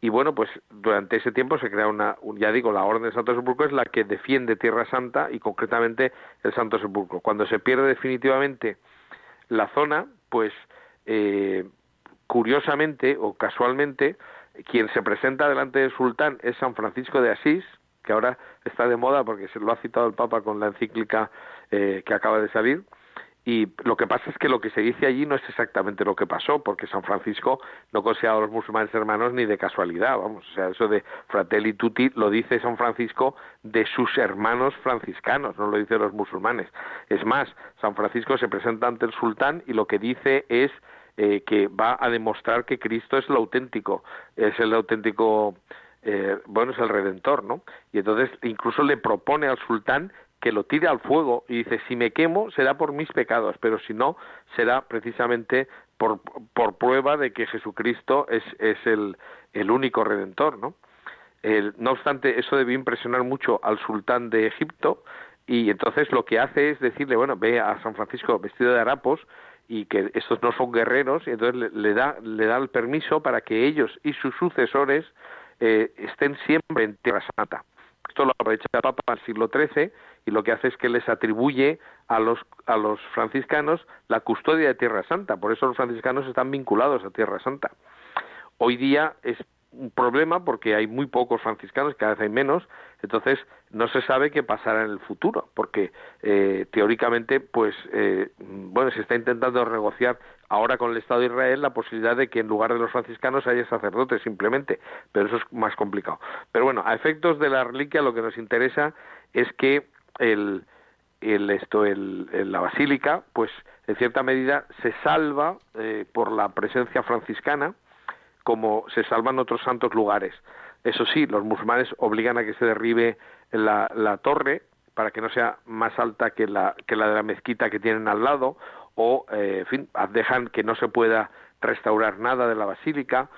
Y bueno, pues durante ese tiempo se crea una, ya digo, la Orden de Santo Sepulcro es la que defiende Tierra Santa y concretamente el Santo Sepulcro. Cuando se pierde definitivamente la zona, pues eh, curiosamente o casualmente, quien se presenta delante del sultán es San Francisco de Asís, que ahora está de moda porque se lo ha citado el Papa con la encíclica eh, que acaba de salir, y lo que pasa es que lo que se dice allí no es exactamente lo que pasó, porque San Francisco no considera a los musulmanes hermanos ni de casualidad, vamos, o sea, eso de fratelli tutti lo dice San Francisco de sus hermanos franciscanos, no lo dice los musulmanes. Es más, San Francisco se presenta ante el sultán y lo que dice es eh, que va a demostrar que Cristo es el auténtico, es el auténtico, eh, bueno, es el redentor, ¿no? Y entonces incluso le propone al sultán que lo tire al fuego y dice, si me quemo será por mis pecados, pero si no, será precisamente por, por prueba de que Jesucristo es, es el, el único redentor, ¿no? no obstante, eso debió impresionar mucho al sultán de Egipto y entonces lo que hace es decirle, bueno, ve a San Francisco vestido de harapos y que estos no son guerreros y entonces le, da le da el permiso para que ellos y sus sucesores eh, estén siempre en Tierra Santa. Esto lo aprovecha el Papa el siglo XIII y lo que hace es que les atribuye a los, a los franciscanos la custodia de Tierra Santa. Por eso los franciscanos están vinculados a Tierra Santa. Hoy día es un problema porque hay muy pocos franciscanos, cada vez hay menos, entonces no se sabe qué pasará en el futuro, porque eh, teóricamente, pues, eh, bueno, se está intentando negociar ahora con el Estado de Israel la posibilidad de que en lugar de los franciscanos haya sacerdotes simplemente, pero eso es más complicado. Pero bueno, a efectos de la reliquia lo que nos interesa es que el, esto el, la basílica pues en cierta medida se salva eh, por la presencia franciscana como se salvan otros santos lugares. Eso sí los musulmanes obligan a que se derribe la, la torre para que no sea más alta que la que la de la mezquita que tienen al lado o eh, en fin dejan que no se pueda restaurar nada de la basílica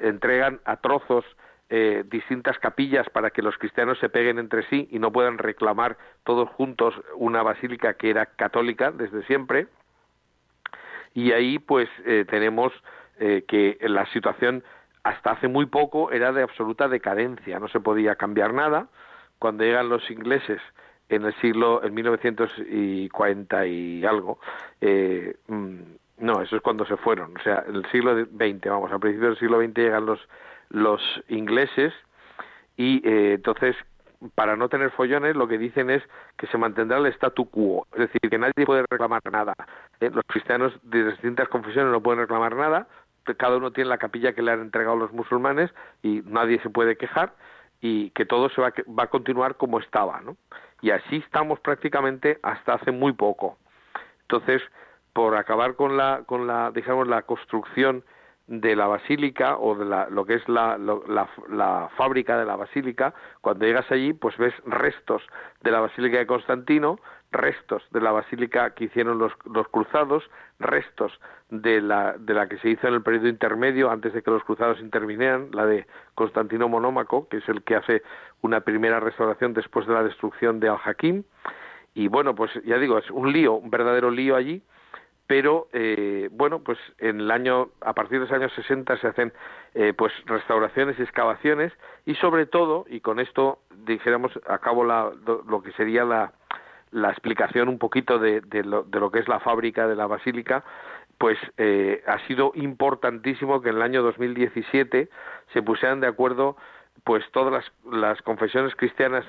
entregan a trozos eh, distintas capillas para que los cristianos se peguen entre sí y no puedan reclamar todos juntos una basílica que era católica desde siempre. Y ahí pues eh, tenemos eh, que la situación hasta hace muy poco era de absoluta decadencia, no se podía cambiar nada. Cuando llegan los ingleses en el siglo, en 1940 y algo, mm, no, eso es cuando se fueron, o sea, en el siglo XX, vamos, al principio del siglo XX llegan los los ingleses y eh, entonces para no tener follones lo que dicen es que se mantendrá el statu quo, es decir, que nadie puede reclamar nada. Eh, los cristianos de distintas confesiones no pueden reclamar nada, cada uno tiene la capilla que le han entregado los musulmanes y nadie se puede quejar y que todo se va, va a continuar como estaba, ¿no? Y así estamos prácticamente hasta hace muy poco. Entonces, por acabar con la, con la, digamos, la construcción de la basílica o de la, lo que es la, la, fábrica de la basílica, cuando llegas allí, pues ves restos de la basílica de Constantino, restos de la basílica que hicieron los, los cruzados, restos de la, de la que se hizo en el periodo intermedio antes de que los cruzados intervinieran, la de Constantino Monómaco, que es el que hace una primera restauración después de la destrucción de Al-Hakim. Y bueno, pues ya digo, es un lío, un verdadero lío allí, pero eh, bueno pues en el año a partir de los años 60 se hacen eh, pues restauraciones y excavaciones y sobre todo y con esto dijéramos acabo la, lo que sería la, la explicación un poquito de, de, lo, de, lo, que es la fábrica de la basílica pues eh, ha sido importantísimo que en el año 2017 se pusieran de acuerdo pues todas las, las, confesiones cristianas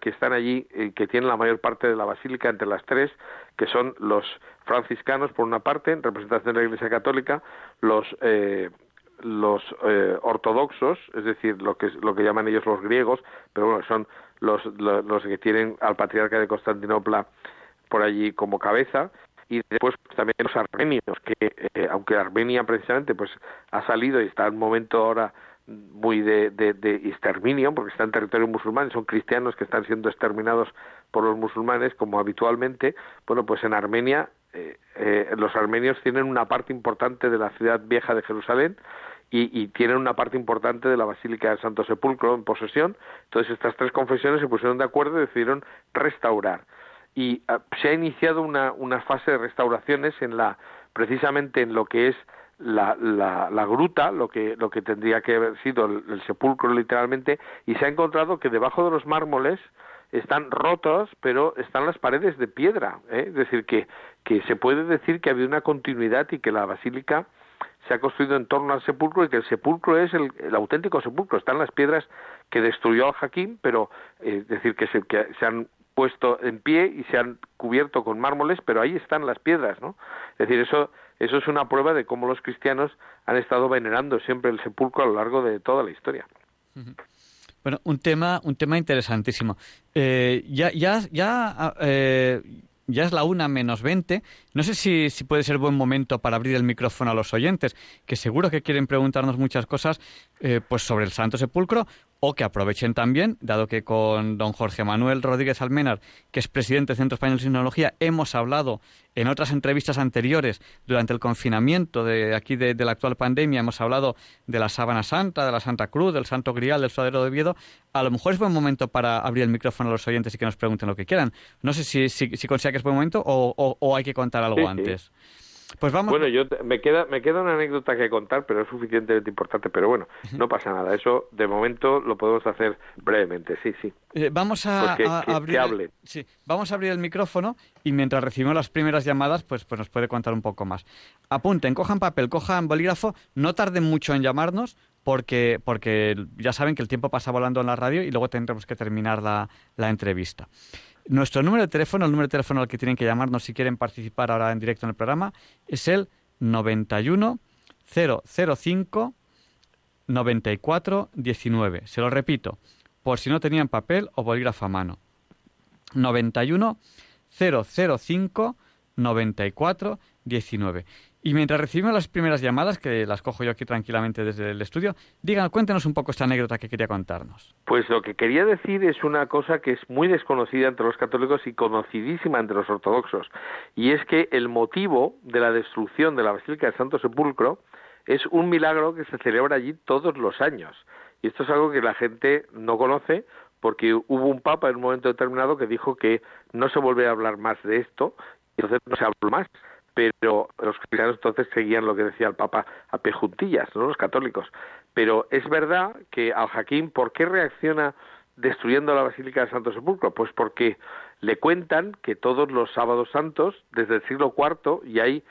que están allí, y que tienen la mayor parte de la basílica entre las tres, que son los franciscanos por una parte, en representación de la Iglesia Católica, los eh, los eh, ortodoxos, es decir, lo que lo que llaman ellos los griegos, pero bueno, son los, los, que tienen al patriarca de Constantinopla por allí como cabeza, y después también los armenios, que eh, aunque Armenia precisamente pues ha salido y está en un momento ahora muy de, de, exterminio, porque está en territorio musulmán, son cristianos que están siendo exterminados por los musulmanes, como habitualmente, bueno, pues en Armenia eh, eh, los armenios tienen una parte importante de la ciudad vieja de Jerusalén y, tienen una parte importante de la Basílica del Santo Sepulcro en posesión. Entonces estas tres confesiones se pusieron de acuerdo y decidieron restaurar. Y ah, se ha iniciado una, una fase de restauraciones en la, precisamente en lo que es la, la, la, gruta, lo que, lo que tendría que haber sido el, sepulcro literalmente, y se ha encontrado que debajo de los mármoles están rotos, pero están las paredes de piedra. ¿eh? Es decir, que, que se puede decir que había una continuidad y que la basílica se ha construido en torno al sepulcro y que el sepulcro es el, el auténtico sepulcro. Están las piedras que destruyó al Jaquín, pero eh, es decir, que se, que se han puesto en pie y se han cubierto con mármoles, pero ahí están las piedras, ¿no? Es decir, eso, eso es una prueba de cómo los cristianos han estado venerando siempre el sepulcro a lo largo de toda la historia. Bueno, un tema, un tema interesantísimo. Eh, ya, ya, ya, eh, ya es la una menos veinte. No sé si, si, puede ser buen momento para abrir el micrófono a los oyentes, que seguro que quieren preguntarnos muchas cosas eh, pues sobre el Santo Sepulcro o que aprovechen también, dado que con don Jorge Manuel Rodríguez Almenar, que es presidente del Centro Español de Sinología, hemos hablado en otras entrevistas anteriores durante el confinamiento de aquí de, la actual pandemia, hemos hablado de la sábana santa, de la Santa Cruz, del Santo Grial, del Suadero de Oviedo. A lo mejor es buen momento para abrir el micrófono a los oyentes y que nos pregunten lo que quieran. No sé si, si, si considera que es buen momento o, hay que contar algo antes. Pues vamos. Bueno, yo me queda me queda una anécdota que contar, pero es suficientemente importante. Pero bueno, no pasa nada. Eso de momento lo podemos hacer brevemente. Sí, sí. Eh, vamos a, abrir. El, sí, vamos a abrir el micrófono y mientras recibimos las primeras llamadas, pues pues nos puede contar un poco más. Apunten, cojan papel, cojan bolígrafo. No tarden mucho en llamarnos porque porque ya saben que el tiempo pasa volando en la radio y luego tendremos que terminar la, la entrevista. Nuestro número de teléfono, el número de teléfono al que tienen que llamarnos si quieren participar ahora en directo en el programa, es el 91 005 94 19. Se lo repito, por si no tenían papel o bolígrafo a mano. 91 005 94 19. Y mientras recibimos las primeras llamadas, que las cojo yo aquí tranquilamente desde el estudio, digan, cuéntenos un poco esta anécdota que quería contarnos. Pues lo que quería decir es una cosa que es muy desconocida entre los católicos y conocidísima entre los ortodoxos, y es que el motivo de la destrucción de la Basílica del Santo Sepulcro es un milagro que se celebra allí todos los años. Y esto es algo que la gente no conoce porque hubo un papa en un momento determinado que dijo que no se vuelve a hablar más de esto, y entonces no se habló más pero los cristianos entonces seguían lo que decía el Papa a pejuntillas, ¿no? los católicos. Pero es verdad que al Jaquín, ¿por qué reacciona destruyendo la Basílica de Santo Sepulcro? Pues porque le cuentan que todos los sábados santos, desde el siglo IV, y hay,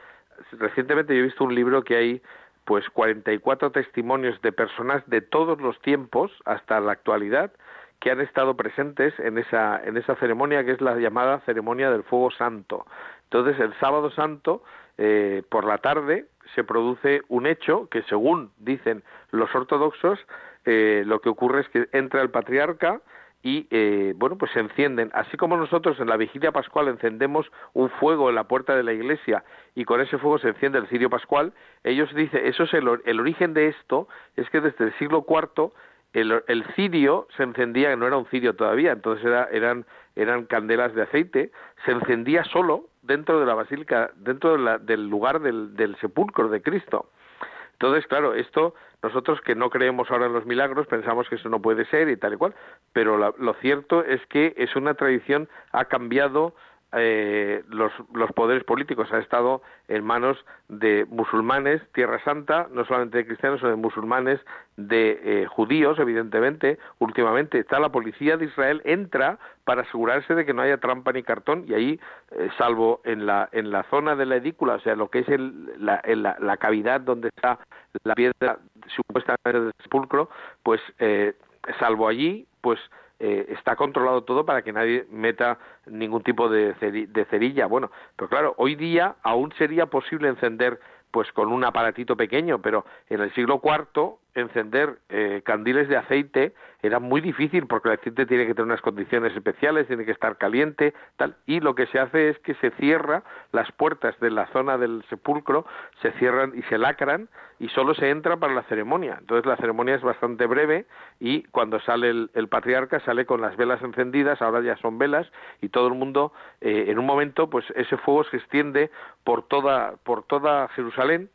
recientemente yo he visto un libro que hay pues 44 testimonios de personas de todos los tiempos hasta la actualidad que han estado presentes en esa, en esa ceremonia que es la llamada ceremonia del fuego santo. Entonces, el sábado santo, eh, por la tarde, se produce un hecho que, según dicen los ortodoxos, eh, lo que ocurre es que entra el patriarca y, eh, bueno, pues se encienden. Así como nosotros en la vigilia pascual encendemos un fuego en la puerta de la iglesia y con ese fuego se enciende el cirio pascual, ellos dicen, eso es el, el origen de esto, es que desde el siglo IV el, el cirio se encendía, no era un cirio todavía, entonces era, eran, eran candelas de aceite, se encendía solo dentro de la basílica, dentro del lugar del, del sepulcro de Cristo. Entonces, claro, esto nosotros que no creemos ahora en los milagros pensamos que eso no puede ser y tal y cual, pero lo cierto es que es una tradición ha cambiado eh, los, los, poderes políticos ha estado en manos de musulmanes, Tierra Santa, no solamente de cristianos, sino de musulmanes, de eh, judíos, evidentemente. Últimamente está la policía de Israel, entra para asegurarse de que no haya trampa ni cartón y ahí, eh, salvo en la, en la zona de la edícula, o sea, lo que es el, la, la, la, cavidad donde está la piedra supuestamente del sepulcro, pues salvo allí, pues eh, está controlado todo para que nadie meta ningún tipo de, de cerilla. Bueno, pero claro, hoy día aún sería posible encender pues con un aparatito pequeño, pero en el siglo IV encender eh, candiles de aceite era muy difícil porque el aceite tiene que tener unas condiciones especiales, tiene que estar caliente, tal, y lo que se hace es que se cierra las puertas de la zona del sepulcro, se cierran y se lacran y solo se entra para la ceremonia. Entonces la ceremonia es bastante breve y cuando sale el, patriarca sale con las velas encendidas, ahora ya son velas y todo el mundo eh, en un momento pues ese fuego se extiende por toda por toda Jerusalén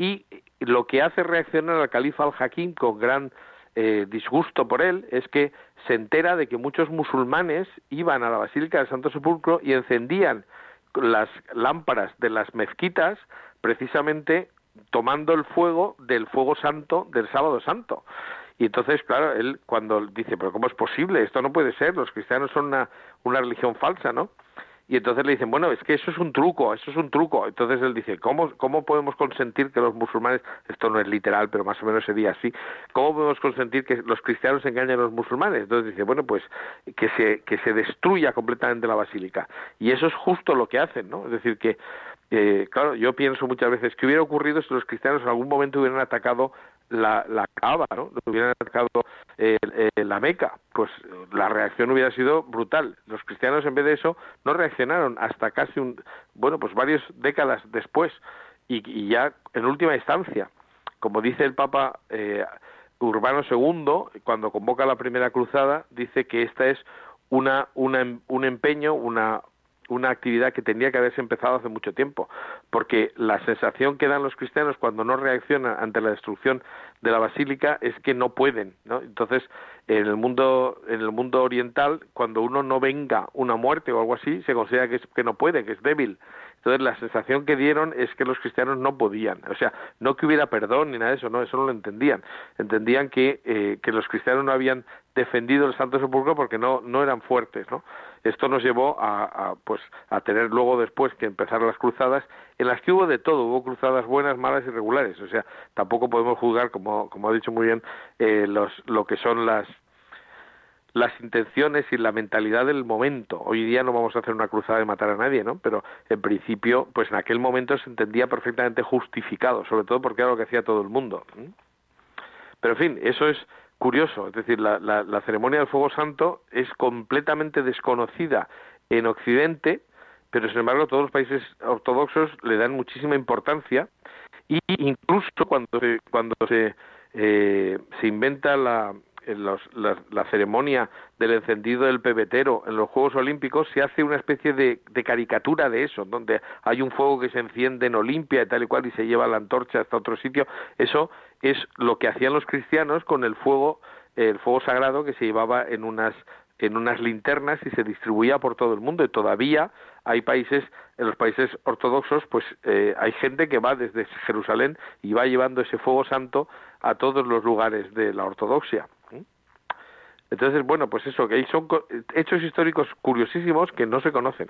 y lo que hace reaccionar al califa al-Hakim con gran eh, disgusto por él es que se entera de que muchos musulmanes iban a la Basílica del Santo Sepulcro y encendían las lámparas de las mezquitas precisamente tomando el fuego del fuego santo del sábado santo. Y entonces, claro, él cuando dice, pero ¿cómo es posible? Esto no puede ser, los cristianos son una, una religión falsa, ¿no? Y entonces le dicen, bueno, es que eso es un truco, eso es un truco. Entonces él dice, ¿cómo, cómo podemos consentir que los musulmanes, esto no es literal, pero más o menos sería así, ¿cómo podemos consentir que los cristianos engañen a los musulmanes? Entonces dice, bueno, pues que se, que se destruya completamente la basílica. Y eso es justo lo que hacen, ¿no? Es decir, que eh, claro, yo pienso muchas veces que hubiera ocurrido si los cristianos en algún momento hubieran atacado la, la Kaaba, ¿no? hubieran atacado eh, eh, la Meca, pues la reacción hubiera sido brutal. Los cristianos en vez de eso no reaccionaron hasta casi un, bueno, pues varias décadas después y, ya en última instancia, como dice el Papa eh, Urbano II cuando convoca la primera cruzada, dice que esta es una, una, un empeño, una, una actividad que tendría que haberse empezado hace mucho tiempo, porque la sensación que dan los cristianos cuando no reaccionan ante la destrucción de la basílica es que no pueden, ¿no? Entonces, en el mundo en el mundo oriental, cuando uno no venga una muerte o algo así, se considera que es que no puede, que es débil. Entonces, la sensación que dieron es que los cristianos no podían, o sea, no que hubiera perdón ni nada de eso, no, eso no lo entendían. Entendían que eh, que los cristianos no habían defendido el Santo Sepulcro porque no no eran fuertes, ¿no? Esto nos llevó a, pues a tener luego después que empezar las cruzadas en las que hubo de todo, hubo cruzadas buenas, malas y regulares, o sea, tampoco podemos juzgar como como ha dicho muy bien eh, los lo que son las las intenciones y la mentalidad del momento. Hoy día no vamos a hacer una cruzada de matar a nadie, ¿no? Pero en principio, pues en aquel momento se entendía perfectamente justificado, sobre todo porque era lo que hacía todo el mundo. Pero en fin, eso es curioso, es decir, la, la, ceremonia del fuego santo es completamente desconocida en Occidente, pero sin embargo todos los países ortodoxos le dan muchísima importancia y incluso cuando se, cuando se, eh, se inventa la, la, ceremonia del encendido del pebetero en los Juegos Olímpicos se hace una especie de, de, caricatura de eso, donde hay un fuego que se enciende en Olimpia y tal y cual y se lleva la antorcha hasta otro sitio. Eso es lo que hacían los cristianos con el fuego, el fuego sagrado que se llevaba en unas en unas linternas y se distribuía por todo el mundo y todavía hay países en los países ortodoxos pues eh, hay gente que va desde Jerusalén y va llevando ese fuego santo a todos los lugares de la ortodoxia entonces, bueno, pues eso, que son hechos históricos curiosísimos que no se conocen.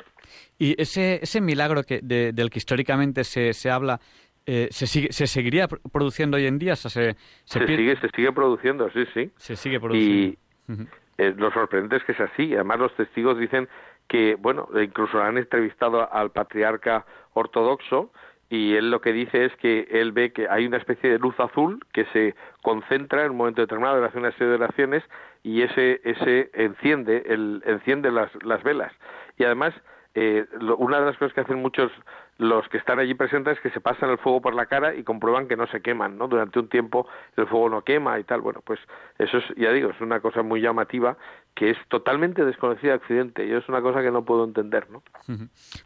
Y ese, ese milagro que, del que históricamente se, se habla, eh, ¿se, sigue, ¿se seguiría produciendo hoy en día? se, se, sigue, se sigue produciendo, sí, sí. Se sigue produciendo. Y eh, lo sorprendente es que es así. Además, los testigos dicen que, bueno, incluso han entrevistado al patriarca ortodoxo y él lo que dice es que él ve que hay una especie de luz azul que se concentra en un momento determinado, hace una serie de oraciones y ese, ese enciende, el, enciende las, las velas. Y además eh, una de las cosas que hacen muchos los que están allí presentes es que se pasan el fuego por la cara y comprueban que no se queman, ¿no? Durante un tiempo el fuego no quema y tal. Bueno, pues eso es, ya digo, es una cosa muy llamativa que es totalmente desconocida de Occidente y es una cosa que no puedo entender, ¿no?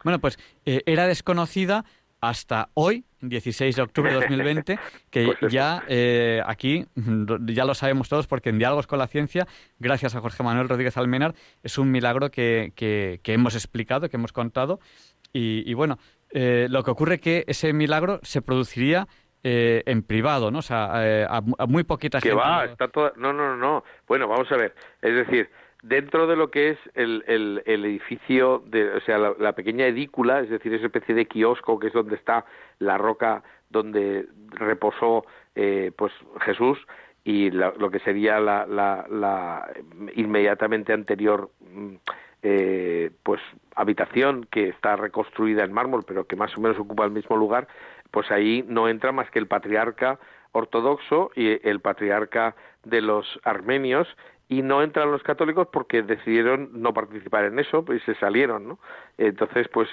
Bueno, pues eh, era desconocida hasta hoy, 16 de octubre de 2020, que pues ya eh, aquí, ya lo sabemos todos, porque en Diálogos con la Ciencia, gracias a Jorge Manuel Rodríguez Almenar, es un milagro que, que, hemos explicado, que hemos contado. Y, bueno, eh, lo que ocurre es que ese milagro se produciría eh, en privado, ¿no? O sea, a, muy poquita que va, está No, no, no. Bueno, vamos a ver. Es decir, dentro de lo que es el, el, edificio, de, o sea, la, pequeña edícula, es decir, esa especie de kiosco que es donde está la roca donde reposó eh, pues Jesús y lo que sería la, la, inmediatamente anterior mm, eh, pues habitación que está reconstruida en mármol pero que más o menos ocupa el mismo lugar pues ahí no entra más que el patriarca ortodoxo y el patriarca de los armenios y no entran los católicos porque decidieron no participar en eso y se salieron, ¿no? Entonces, pues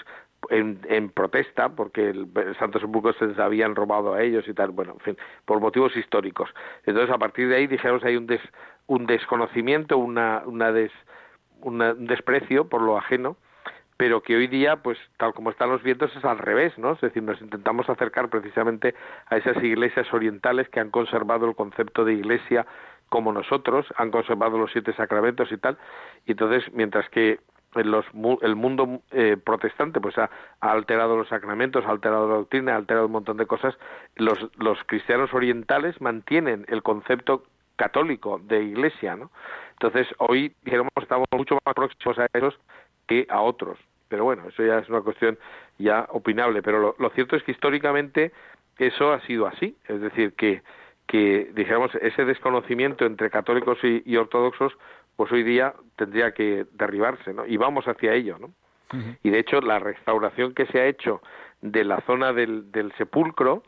en, en protesta porque el, Santo Sepulcro se les habían robado a ellos y tal, bueno, en fin, por motivos históricos. Entonces, a partir de ahí dijimos hay un des, un desconocimiento, una una des, un desprecio por lo ajeno, pero que hoy día, pues tal como están los vientos, es al revés, ¿no? Es decir, nos intentamos acercar precisamente a esas iglesias orientales que han conservado el concepto de iglesia como nosotros, han conservado los siete sacramentos y tal, y entonces, mientras que los, el mundo eh, protestante pues ha, alterado los sacramentos, ha alterado la doctrina, ha alterado un montón de cosas. Los, los cristianos orientales mantienen el concepto católico de iglesia, ¿no? Entonces hoy digamos estamos mucho más próximos a esos que a otros. Pero bueno, eso ya es una cuestión ya opinable. Pero lo, cierto es que históricamente eso ha sido así, es decir que que dijéramos ese desconocimiento entre católicos y ortodoxos pues hoy día tendría que derribarse, ¿no? Y vamos hacia ello, ¿no? Y de hecho la restauración que se ha hecho de la zona del, del sepulcro,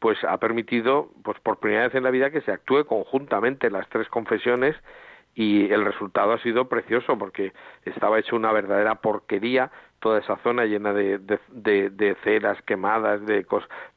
pues ha permitido, pues por primera vez en la vida que se actúe conjuntamente las tres confesiones y el resultado ha sido precioso porque estaba hecho una verdadera porquería toda esa zona llena de, de, de, ceras quemadas, de,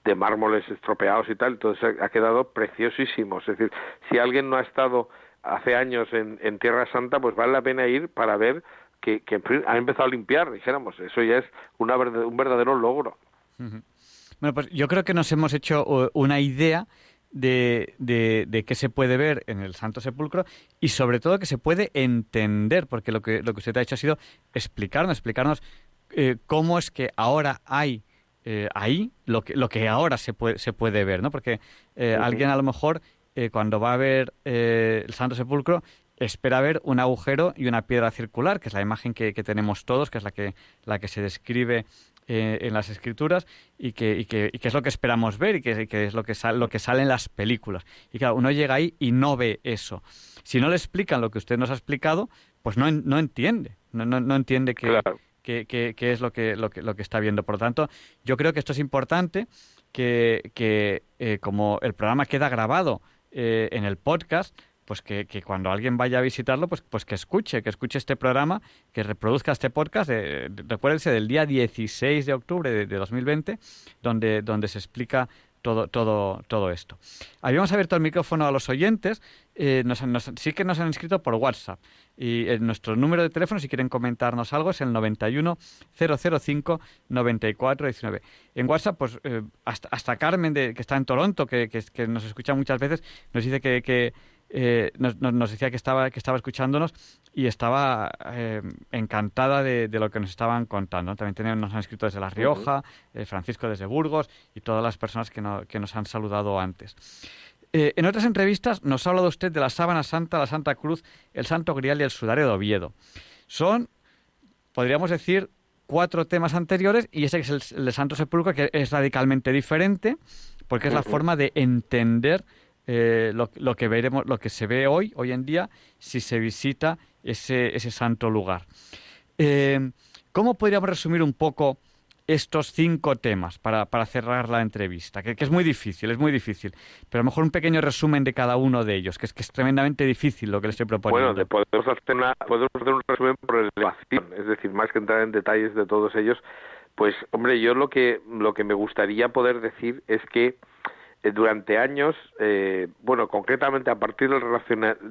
de mármoles estropeados y tal, entonces ha quedado preciosísimo. Es decir, si alguien no ha estado hace años en, en Tierra Santa, pues vale la pena ir para ver que, que ha empezado a limpiar, dijéramos. Eso ya es una, un verdadero logro. Bueno, pues yo creo que nos hemos hecho una idea de, de, qué se puede ver en el Santo Sepulcro y sobre todo que se puede entender, porque lo que, lo que usted ha hecho ha sido explicarnos, explicarnos eh, cómo es que ahora hay eh, ahí lo que, lo que ahora se puede, se puede ver, ¿no? Porque eh, alguien a lo mejor cuando va a ver el Santo Sepulcro, espera ver un agujero y una piedra circular, que es la imagen que, tenemos todos, que es la que, la que se describe eh, en las escrituras y que, y, que, y que, es lo que esperamos ver y que, es lo que, lo que sale en las películas. Y claro, uno llega ahí y no ve eso. Si no le explican lo que usted nos ha explicado, pues no, no entiende, no, no, entiende que... es lo que, lo, que, lo que está viendo. Por lo tanto, yo creo que esto es importante, que, que como el programa queda grabado eh, en el podcast, pues que, cuando alguien vaya a visitarlo, pues, pues que escuche, que escuche este programa, que reproduzca este podcast, de, recuérdense del día 16 de octubre de, 2020, donde, donde se explica todo, todo, todo esto. Habíamos abierto el micrófono a los oyentes, eh, sí que nos han escrito por WhatsApp. Y eh, nuestro número de teléfono, si quieren comentarnos algo, es el 91 005 94 19. En WhatsApp, pues hasta, hasta, Carmen, de, que está en Toronto, que, que, nos escucha muchas veces, nos dice que, que eh, nos, decía que estaba, que estaba escuchándonos y estaba eh, encantada de, lo que nos estaban contando. También nos han escrito desde La Rioja, eh, Francisco desde Burgos y todas las personas que, que nos han saludado antes. en otras entrevistas nos ha hablado usted de la sábana santa, la Santa Cruz, el Santo Grial y el Sudario de Oviedo. Son, podríamos decir, cuatro temas anteriores y ese es el, el Santo Sepulcro, que es radicalmente diferente, porque es la forma de entender eh, lo, que veremos, lo que se ve hoy, hoy en día, si se visita ese, ese santo lugar. Eh, ¿Cómo podríamos resumir un poco estos cinco temas para, para cerrar la entrevista? Que, es muy difícil, es muy difícil. Pero a lo mejor un pequeño resumen de cada uno de ellos, que es que es tremendamente difícil lo que les estoy proponiendo. Bueno, podemos hacer, hacer un resumen por elevación, es decir, más que entrar en detalles de todos ellos. Pues, hombre, yo lo que, lo que me gustaría poder decir es que eh, durante años, eh, bueno, concretamente a partir del,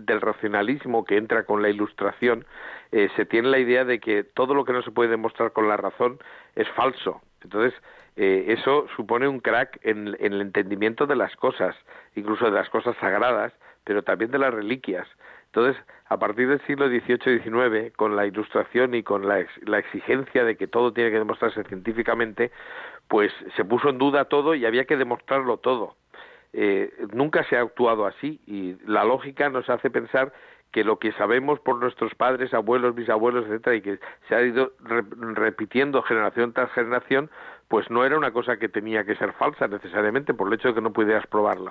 del, racionalismo que entra con la ilustración, eh, se tiene la idea de que todo lo que no se puede demostrar con la razón es falso. Entonces, eso supone un crack en, el entendimiento de las cosas, incluso de las cosas sagradas, pero también de las reliquias. Entonces, a partir del siglo XVIII y XIX, con la ilustración y con la, la, exigencia de que todo tiene que demostrarse científicamente, pues se puso en duda todo y había que demostrarlo todo. Eh, nunca se ha actuado así y la lógica nos hace pensar que lo que sabemos por nuestros padres, abuelos, bisabuelos, etcétera, y que se ha ido repitiendo generación tras generación, pues no era una cosa que tenía que ser falsa necesariamente por el hecho de que no pudieras probarla.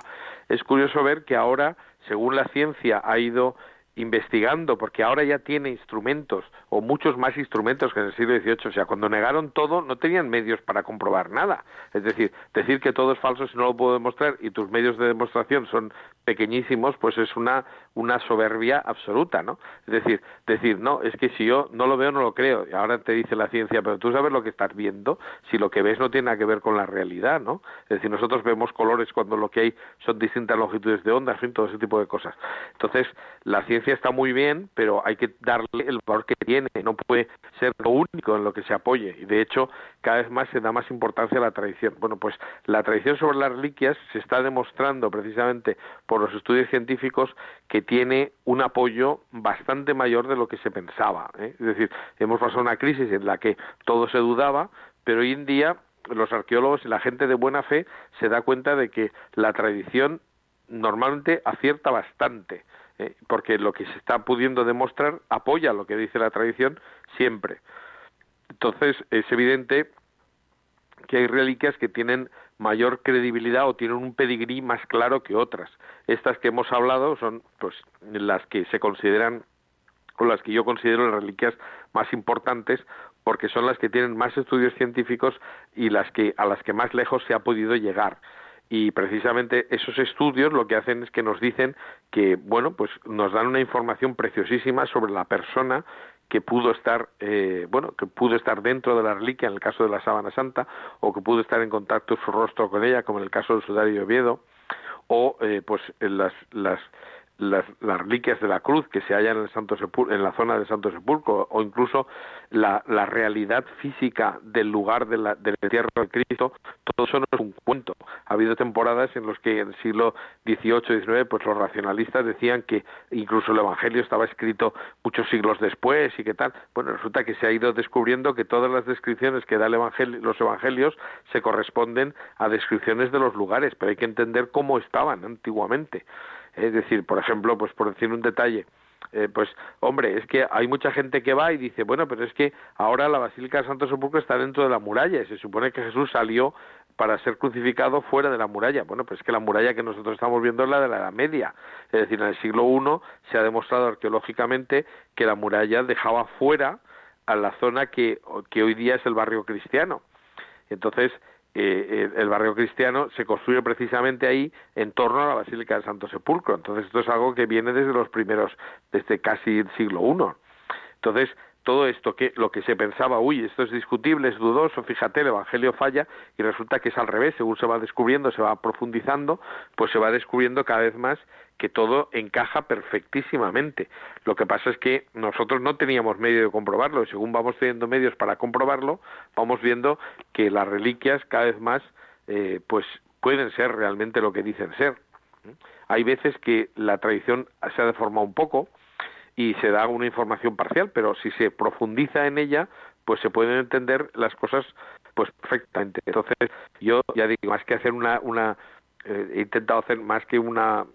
Es curioso ver que ahora, según la ciencia ha ido investigando, porque ahora ya tiene instrumentos, o muchos más instrumentos que en el siglo XVIII. O sea, cuando negaron todo, no tenían medios para comprobar nada. Es decir, decir que todo es falso si no lo puedo demostrar y tus medios de demostración son pequeñísimos, pues es una, una soberbia absoluta, ¿no? Es decir, decir, no, es que si yo no lo veo, no lo creo. Y ahora te dice la ciencia, pero tú sabes lo que estás viendo, si lo que ves no tiene nada que ver con la realidad, ¿no? Es decir, nosotros vemos colores cuando lo que hay son distintas longitudes de onda, en fin, todo ese tipo de cosas. Entonces, la ciencia está muy bien, pero hay que darle el valor que tiene, no puede ser lo único en lo que se apoye. Y de hecho, cada vez más se da más importancia a la tradición. Bueno, pues la tradición sobre las reliquias se está demostrando precisamente por los estudios científicos que tiene un apoyo bastante mayor de lo que se pensaba. ¿eh? Es decir, hemos pasado una crisis en la que todo se dudaba, pero hoy en día los arqueólogos y la gente de buena fe se da cuenta de que la tradición normalmente acierta bastante, ¿eh? porque lo que se está pudiendo demostrar apoya lo que dice la tradición siempre. Entonces es evidente que hay reliquias que tienen mayor credibilidad o tienen un pedigrí más claro que otras. Estas que hemos hablado son pues las que se consideran o las que yo considero las reliquias más importantes porque son las que tienen más estudios científicos y las que a las que más lejos se ha podido llegar y precisamente esos estudios lo que hacen es que nos dicen que bueno pues nos dan una información preciosísima sobre la persona que pudo estar eh, bueno que pudo estar dentro de la reliquia en el caso de la sábana santa o que pudo estar en contacto su rostro con ella como en el caso del sudario de Oviedo o eh, pues las las las, reliquias de la cruz que se hallan en, el Santo en la zona del Santo Sepulcro o incluso la, la realidad física del lugar del entierro de Cristo, todo eso no es un cuento. Ha habido temporadas en las que en el siglo XVIII y XIX pues los racionalistas decían que incluso el Evangelio estaba escrito muchos siglos después y qué tal. Bueno, resulta que se ha ido descubriendo que todas las descripciones que da los evangelios se corresponden a descripciones de los lugares, pero hay que entender cómo estaban antiguamente. Es decir, por ejemplo, pues por decir un detalle, eh, pues hombre, es que hay mucha gente que va y dice, bueno, pero es que ahora la Basílica de Santo Sepulcro está dentro de la muralla y se supone que Jesús salió para ser crucificado fuera de la muralla. Bueno, pues es que la muralla que nosotros estamos viendo es la de la Edad Media. Es decir, en el siglo I se ha demostrado arqueológicamente que la muralla dejaba fuera a la zona que, que hoy día es el barrio cristiano. Entonces, eh, el barrio cristiano se construye precisamente ahí en torno a la Basílica del Santo Sepulcro. Entonces esto es algo que viene desde los primeros, desde casi el siglo I. Entonces, todo esto que lo que se pensaba, uy, esto es discutible, es dudoso, fíjate, el Evangelio falla y resulta que es al revés, según se va descubriendo, se va profundizando, pues se va descubriendo cada vez más que todo encaja perfectísimamente. Lo que pasa es que nosotros no teníamos medio de comprobarlo y según vamos teniendo medios para comprobarlo, vamos viendo que las reliquias cada vez más eh, pues pueden ser realmente lo que dicen ser. Hay veces que la tradición se ha deformado un poco, y se da una información parcial, pero si se profundiza en ella, pues se pueden entender las cosas pues perfectamente. Entonces, yo ya digo, más que hacer una, una eh, he intentado hacer más que una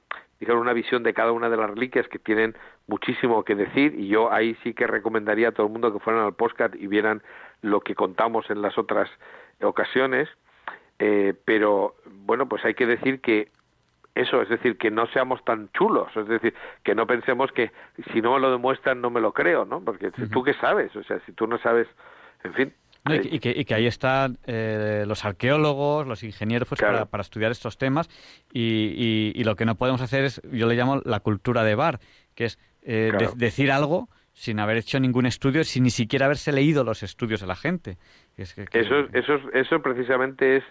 digamos, una visión de cada una de las reliquias que tienen muchísimo que decir y yo ahí sí que recomendaría a todo el mundo que fueran al postcat y vieran lo que contamos en las otras ocasiones eh, pero bueno pues hay que decir que eso, es decir, que no seamos tan chulos, es decir, que no pensemos que si no me lo demuestran no me lo creo, ¿no? Porque tú qué sabes, o sea, si tú no sabes, en fin. y, que, y, que, ahí están eh, los arqueólogos, los ingenieros pues, para, para, estudiar estos temas y, y, lo que no podemos hacer es, yo le llamo la cultura de bar, que es eh, decir algo sin haber hecho ningún estudio, sin ni siquiera haberse leído los estudios de la gente. Es que, Eso, eso, eso precisamente es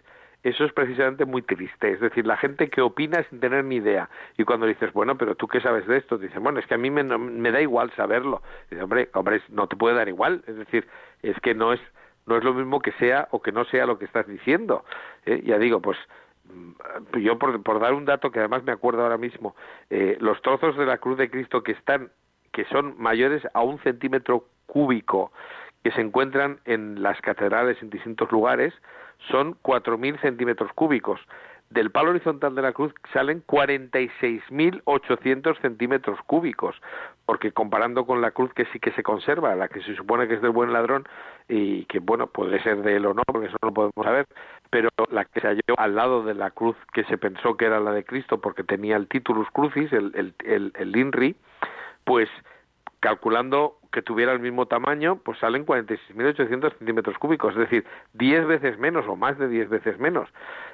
eso es precisamente muy triste. Es decir, la gente que opina sin tener ni idea. Y cuando dices, bueno, pero tú qué sabes de esto, dicen, bueno, es que a mí me, me da igual saberlo. Dice, hombre, hombre, no te puede dar igual. Es decir, es que no es, no es lo mismo que sea o que no sea lo que estás diciendo. ¿eh? Ya digo, pues mm, yo por, por, dar un dato que además me acuerdo ahora mismo, eh, los trozos de la cruz de Cristo que están, que son mayores a un centímetro cúbico, que se encuentran en las catedrales en distintos lugares, son 4.000 centímetros cúbicos. Del palo horizontal de la cruz salen 46.800 centímetros cúbicos, porque comparando con la cruz que sí que se conserva, la que se supone que es del buen ladrón y que, bueno, puede ser de él o no, porque eso no lo podemos saber, pero la que se halló al lado de la cruz que se pensó que era la de Cristo porque tenía el titulus crucis, el, el, el, INRI, pues calculando que tuviera el mismo tamaño, pues salen 46.800 centímetros cúbicos, es decir, 10 veces menos o más de 10 veces menos.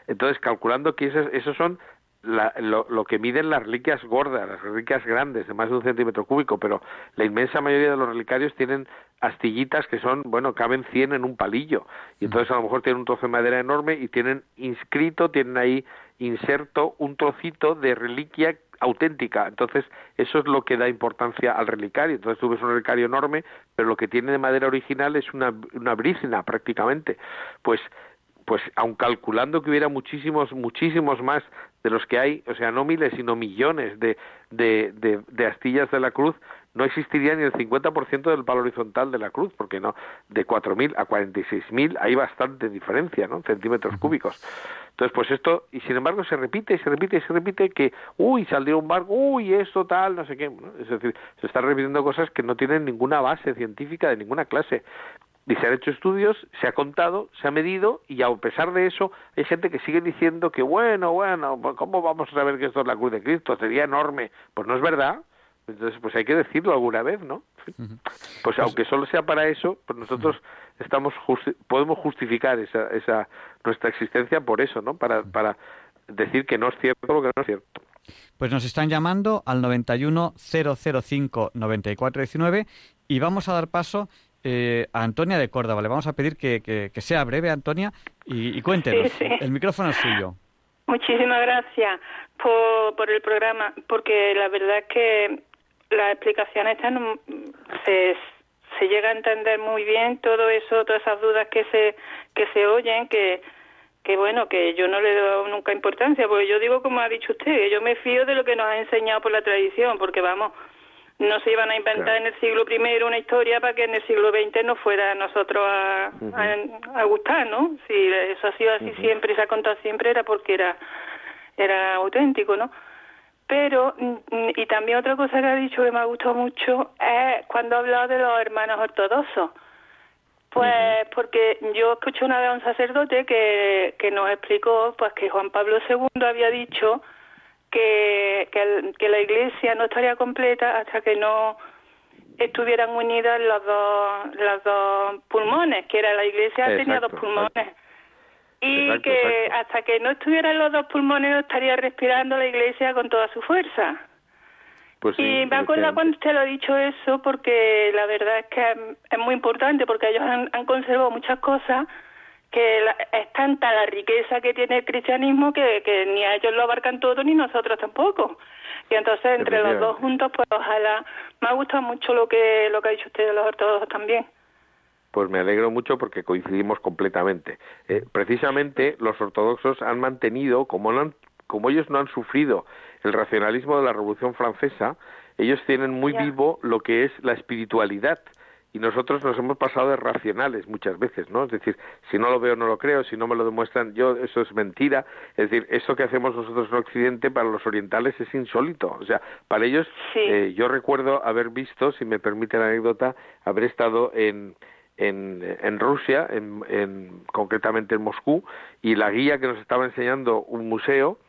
Entonces, calculando que esos, son lo, que miden las reliquias gordas, las reliquias grandes, de más de un centímetro cúbico, pero la inmensa mayoría de los relicarios tienen astillitas que son, bueno, caben 100 en un palillo, y entonces a lo mejor tienen un trozo de madera enorme y tienen inscrito, tienen ahí inserto un trocito de reliquia auténtica. Entonces, eso es lo que da importancia al relicario. Entonces, tú ves un relicario enorme, pero lo que tiene de madera original es una, una brícina prácticamente. Pues pues aun calculando que hubiera muchísimos, muchísimos más de los que hay, o sea, no miles, sino millones de, de, de, de astillas de la cruz, no existiría ni el 50% del palo horizontal de la cruz, porque no, de 4.000 a 46.000 hay bastante diferencia, ¿no? Centímetros cúbicos. Entonces, pues esto, y sin embargo se repite y se repite y se repite que, uy, salió un barco, uy, esto tal, no sé qué. Es decir, se están repitiendo cosas que no tienen ninguna base científica de ninguna clase. Y se han hecho estudios, se ha contado, se ha medido y a pesar de eso hay gente que sigue diciendo que bueno, bueno, pues, ¿cómo vamos a saber que esto es la cruz de Cristo? Sería enorme. Pues no es verdad. Entonces, pues hay que decirlo alguna vez, ¿no? Pues aunque solo sea para eso, pues nosotros estamos podemos justificar esa, esa nuestra existencia por eso, ¿no? Para, para decir que no es cierto lo que no es cierto. Pues nos están llamando al 91 005 9419 y vamos a dar paso eh, a Antonia de Córdoba. Le vamos a pedir que, que, sea breve, Antonia, y, y cuéntenos. El micrófono es suyo. Muchísimas gracias por, por el programa, porque la verdad es que las explicaciones están, se, se llega a entender muy bien todo eso, todas esas dudas que se, que se oyen, que, que bueno, que yo no le doy nunca importancia, porque yo digo como ha dicho usted, que yo me fío de lo que nos ha enseñado por la tradición, porque vamos, no se iban a inventar en el siglo I una historia para que en el siglo XX nos fuera a nosotros a, a, gustar, ¿no? Si eso ha sido así siempre y se ha contado siempre era porque era, era auténtico, ¿no? Pero, mm, y también otra cosa que ha dicho que me ha gustado mucho es cuando ha hablado de los hermanos ortodoxos. Pues porque yo escuché una vez a un sacerdote que, que nos explicó pues que Juan Pablo II había dicho que, que, la iglesia no estaría completa hasta que no estuvieran unidas los dos, los dos pulmones, que era la iglesia tenía dos pulmones. Y que hasta que no estuvieran los dos pulmones no estaría respirando la iglesia con toda su fuerza. Pues y me acuerdo cuando usted lo ha dicho eso, porque la verdad es que es muy importante, porque ellos han, han conservado muchas cosas que es tanta la riqueza que tiene el cristianismo que, que ni a ellos lo abarcan todo ni nosotros tampoco. Y entonces entre los dos juntos, pues ojalá, me ha gustado mucho lo que, lo que ha dicho usted de los ortodoxos también. Pues me alegro mucho porque coincidimos completamente. Eh, precisamente los ortodoxos han mantenido, como, no han, como ellos no han sufrido el racionalismo de la Revolución Francesa, ellos tienen muy vivo lo que es la espiritualidad y nosotros nos hemos pasado de racionales muchas veces, ¿no? Es decir, si no lo veo no lo creo, si no me lo demuestran yo, eso es mentira. Es decir, eso que hacemos nosotros en Occidente para los orientales es insólito. O sea, para ellos, eh, yo recuerdo haber visto, si me permite la anécdota, haber estado en, en, en Rusia, en, en, concretamente en Moscú, y la guía que nos estaba enseñando un museo,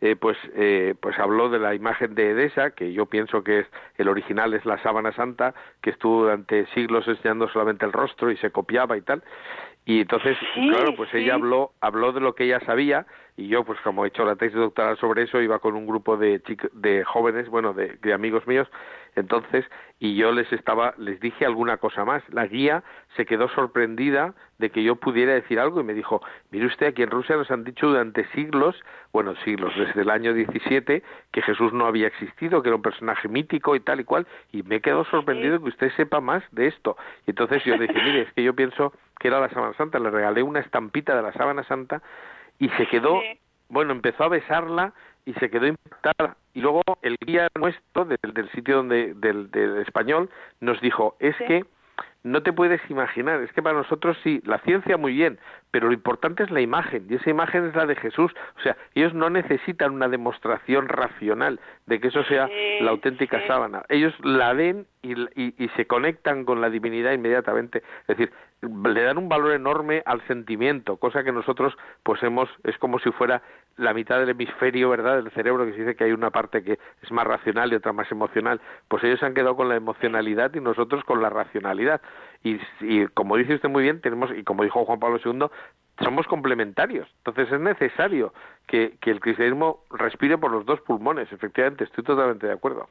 eh, pues, eh, pues habló de la imagen de Edesa, que yo pienso que es el original es la sábana santa, que estuvo durante siglos enseñando solamente el rostro y se copiaba y tal. Y entonces, claro, pues ella habló, habló de lo que ella sabía y yo, pues como he hecho la tesis doctoral sobre eso, iba con un grupo de, de jóvenes, bueno, de, de amigos míos, entonces, y yo les estaba, les dije alguna cosa más. La guía se quedó sorprendida de que yo pudiera decir algo y me dijo, mire usted, aquí en Rusia nos han dicho durante siglos, bueno, siglos, desde el año 17, que Jesús no había existido, que era un personaje mítico y tal y cual, y me quedó sorprendido que usted sepa más de esto. Y entonces yo le dije, mire, es que yo pienso que era la sábana santa, le regalé una estampita de la sábana santa y se quedó, bueno, empezó a besarla y se quedó impactada. Y luego el guía nuestro del, del sitio donde del, del, español nos dijo es que no te puedes imaginar, es que para nosotros sí, la ciencia muy bien, pero lo importante es la imagen, y esa imagen es la de Jesús. O sea, ellos no necesitan una demostración racional de que eso sea la auténtica sábana. Ellos la ven y, y, y, se conectan con la divinidad inmediatamente. Es decir, le dan un valor enorme al sentimiento, cosa que nosotros pues hemos, es como si fuera la mitad del hemisferio, ¿verdad?, del cerebro, que se dice que hay una parte que es más racional y otra más emocional. Pues ellos se han quedado con la emocionalidad y nosotros con la racionalidad. Y, y como dice usted muy bien, tenemos, y como dijo Juan Pablo II, somos complementarios. Entonces es necesario que, que el cristianismo respire por los dos pulmones. Efectivamente, estoy totalmente de acuerdo.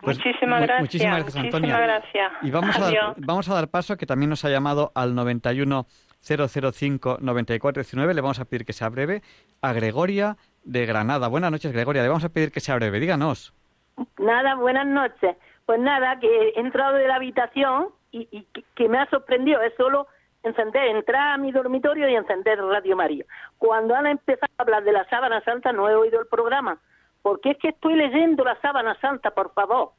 Pues muchísimas gracias. Muchísimas gracias, Antonia. Y vamos a, dar, vamos a dar paso, que también nos ha llamado al 91 005 9419. Le vamos a pedir que sea breve. A Gregoria de Granada. Buenas noches, Gregoria. Le vamos a pedir que sea breve. Díganos. Nada, buenas noches. Pues nada, que he entrado de la habitación y, y que, que me ha sorprendido. Es solo encender, entrar a mi dormitorio y encender Radio María. Cuando han empezado a hablar de la sábana santa no he oído el programa, porque es que estoy leyendo la sábana santa, por favor.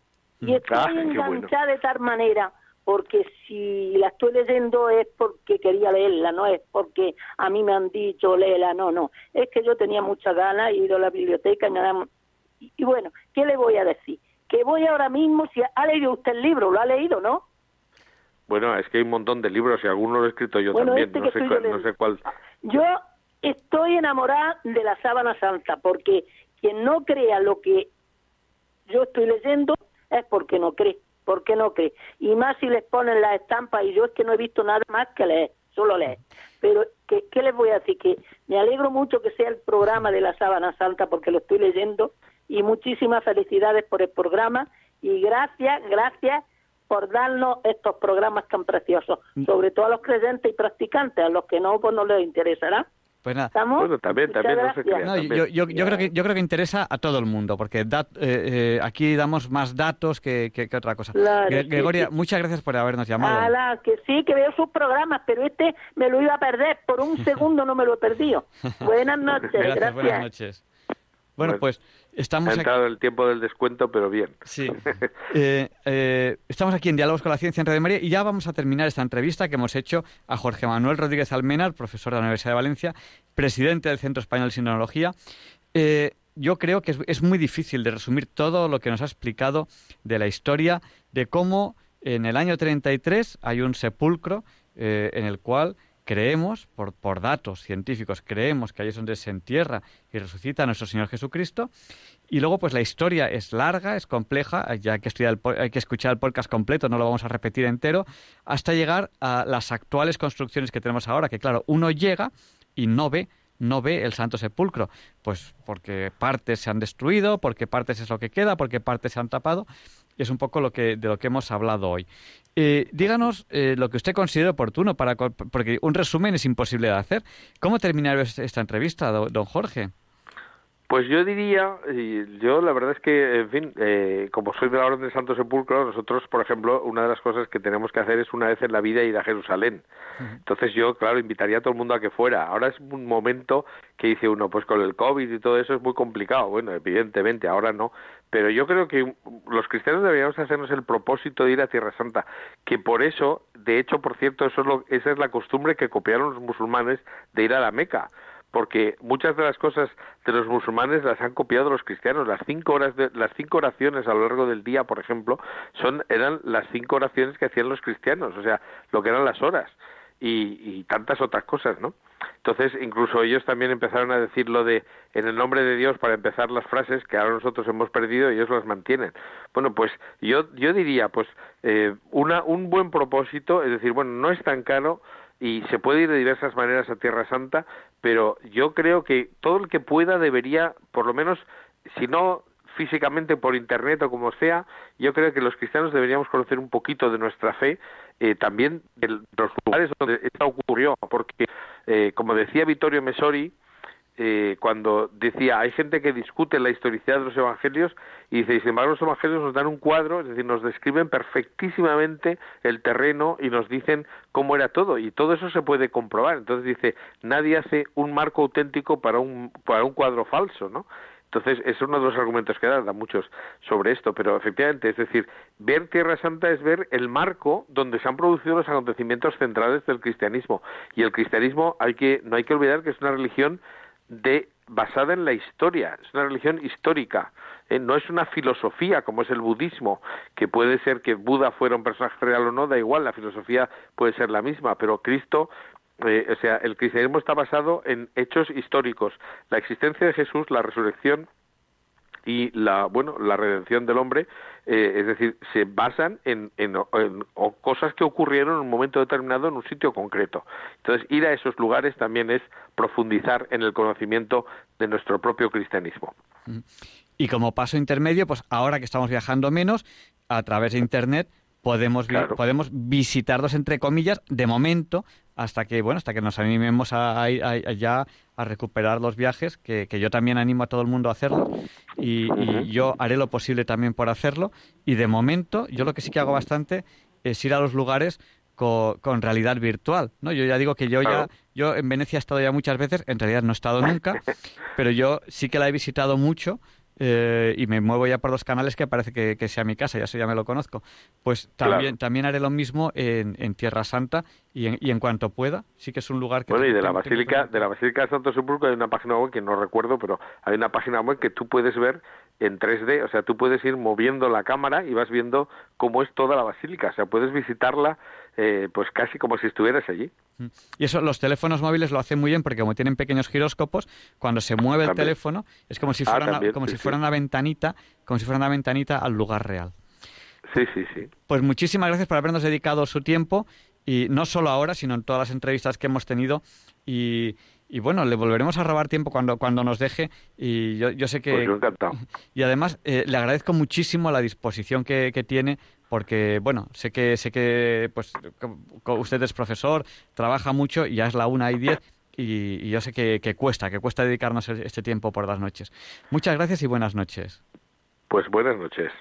Y Mm, estoy ah, enganchada de tal manera, porque si la estoy leyendo es porque quería leerla, no es porque a mí me han dicho léela, no, no. Es que yo tenía muchas ganas, he ido a la biblioteca y. Y, bueno, ¿qué le voy a decir? Que voy ahora mismo, si ha leído usted el libro, lo ha leído, ¿no? Bueno, es que hay un montón de libros y algunos lo he escrito yo Bueno, también. este no, que sé estoy cuál, yo no leyendo. sé cuál. Yo estoy enamorada de la sábana santa, porque quien no crea lo que yo estoy leyendo es porque no cree, porque no cree. Y más si les ponen las estampas, y yo es que no he visto nada más que leer, solo leer. Pero, ¿qué, qué les voy a decir? Que me alegro mucho que sea el programa de la sábana santa, porque lo estoy leyendo, y muchísimas felicidades por el programa, y gracias, gracias por darnos estos programas tan preciosos, sobre todo a los creyentes y practicantes, a los que no, pues no les interesará. Pues nada. ¿Estamos? Bueno, también, también no se crea. No, también. yo, yo, yo creo que, yo creo que interesa a todo el mundo, porque dat- eh, eh, aquí damos más datos que, que- que otra cosa. Claro, Gre- sí, Gregoria, sí. muchas gracias por habernos llamado. Ala, que sí, que veo sus programas, pero este me lo iba a perder. Por un segundo no me lo he perdido. Buenas noches, gracias, gracias. buenas noches. Bueno, Bueno, pues Ha estamos aquí. entrado el tiempo del descuento, pero bien. Sí. Eh, eh, estamos aquí en Diálogos con la Ciencia en Radio María y ya vamos a terminar esta entrevista que hemos hecho a Jorge Manuel Rodríguez Almenar, profesor de la Universidad de Valencia, presidente del Centro Español de Sinología. Eh, yo creo que es, es muy difícil de resumir todo lo que nos ha explicado de la historia, de cómo en el año 33 hay un sepulcro en el cual creemos, por, por datos científicos, creemos que ahí es donde se entierra y resucita nuestro Señor Jesucristo. Y luego, pues la historia es larga, es compleja, ya hay que, estudiar el hay que escuchar el podcast completo, no lo vamos a repetir entero, hasta llegar a las actuales construcciones que tenemos ahora, que claro, uno llega y no ve no ve el Santo Sepulcro, pues porque partes se han destruido, porque partes es lo que queda, porque partes se han tapado, y es un poco lo que de lo que hemos hablado hoy. Eh, díganos eh, lo que usted considere oportuno, para porque un resumen es imposible de hacer. ¿Cómo terminar es- esta entrevista, do- don Jorge? Pues yo diría, y yo la verdad es que, en fin, eh, como soy de la Orden del Santo Sepulcro, nosotros, por ejemplo, una de las cosas que tenemos que hacer es una vez en la vida ir a Jerusalén. Entonces yo, claro, invitaría a todo el mundo a que fuera. Ahora es un momento que dice uno, pues con el COVID y todo eso es muy complicado. Bueno, evidentemente, ahora no. Pero yo creo que los cristianos deberíamos hacernos el propósito de ir a Tierra Santa. Que por eso, de hecho, por cierto, eso es lo, esa es la costumbre que copiaron los musulmanes de ir a la Meca porque muchas de las cosas de los musulmanes las han copiado los cristianos. Las cinco horas, de, las cinco oraciones a lo largo del día, por ejemplo, son eran las cinco oraciones que hacían los cristianos, o sea, lo que eran las horas y, y tantas otras cosas, ¿no? Entonces, incluso ellos también empezaron a decir lo de en el nombre de Dios para empezar las frases que ahora nosotros hemos perdido y ellos las mantienen. Bueno, pues yo yo diría, pues eh, una un buen propósito, es decir, bueno, no es tan caro y se puede ir de diversas maneras a Tierra Santa, pero yo creo que todo el que pueda debería, por lo menos, si no físicamente por internet o como sea, yo creo que los cristianos deberíamos conocer un poquito de nuestra fe, eh, también de los lugares donde esta ocurrió, porque, eh, como decía Vittorio Messori, eh, cuando decía hay gente que discute la historicidad de los evangelios y dice sin embargo los evangelios nos dan un cuadro es decir nos describen perfectísimamente el terreno y nos dicen cómo era todo y todo eso se puede comprobar entonces dice nadie hace un marco auténtico para un para un cuadro falso no entonces, es uno de los argumentos que dan, da muchos sobre esto, pero efectivamente, es decir, ver Tierra Santa es ver el marco donde se han producido los acontecimientos centrales del cristianismo. Y el cristianismo, hay que, no hay que olvidar que es una religión de, basada en la historia, es una religión histórica, eh, no es una filosofía como es el budismo, que puede ser que Buda fuera un personaje real o no, da igual, la filosofía puede ser la misma, pero Cristo eh, o sea, el cristianismo está basado en hechos históricos. La existencia de Jesús, la resurrección y la bueno la redención del hombre, eh, es decir, se basan en, en, en o cosas que ocurrieron en un momento determinado en un sitio concreto. Entonces, ir a esos lugares también es profundizar en el conocimiento de nuestro propio cristianismo. Y como paso intermedio, pues ahora que estamos viajando menos, a través de Internet podemos, vi- podemos visitarlos, entre comillas, de momento, hasta que, bueno, hasta que nos animemos a, a a- ya a recuperar los viajes, que, que yo también animo a todo el mundo a hacerlo, y, yo haré lo posible también por hacerlo, y de momento, yo lo que sí que hago bastante es ir a los lugares co- con, realidad virtual, ¿no? Yo ya digo que yo Claro. ya, yo en Venecia he estado ya muchas veces, en realidad no he estado nunca, pero yo sí que la he visitado mucho eh, y me muevo ya por los canales que parece que, que sea mi casa, ya eso ya me lo conozco. Pues también, Claro. también haré lo mismo en, en Tierra Santa y en, y en cuanto pueda, sí que es un lugar que... Bueno, y de la Basílica, de la Basílica de Santo Sepulcro hay una página web que no recuerdo, pero hay una página web que tú puedes ver en 3D, o sea, tú puedes ir moviendo la cámara y vas viendo cómo es toda la basílica, o sea, puedes visitarla eh, pues casi como si estuvieras allí. Mm. Y eso los teléfonos móviles lo hacen muy bien porque como tienen pequeños giróscopos, cuando se mueve el También. teléfono es como si Ah, fuera, una, como sí, si sí. fuera una ventanita, como si fuera una ventanita al lugar real. Sí, sí, sí. Pues muchísimas gracias por habernos dedicado su tiempo y no solo ahora, sino en todas las entrevistas que hemos tenido y, y bueno, le volveremos a robar tiempo cuando, cuando nos deje y yo, yo sé que... Pues yo encantado. Y además eh, le agradezco muchísimo la disposición que, que tiene porque bueno sé que sé que pues usted es profesor trabaja mucho y ya es la una y diez y, y yo sé que, que cuesta que cuesta dedicarnos este tiempo por las noches muchas gracias y buenas noches Pues buenas noches.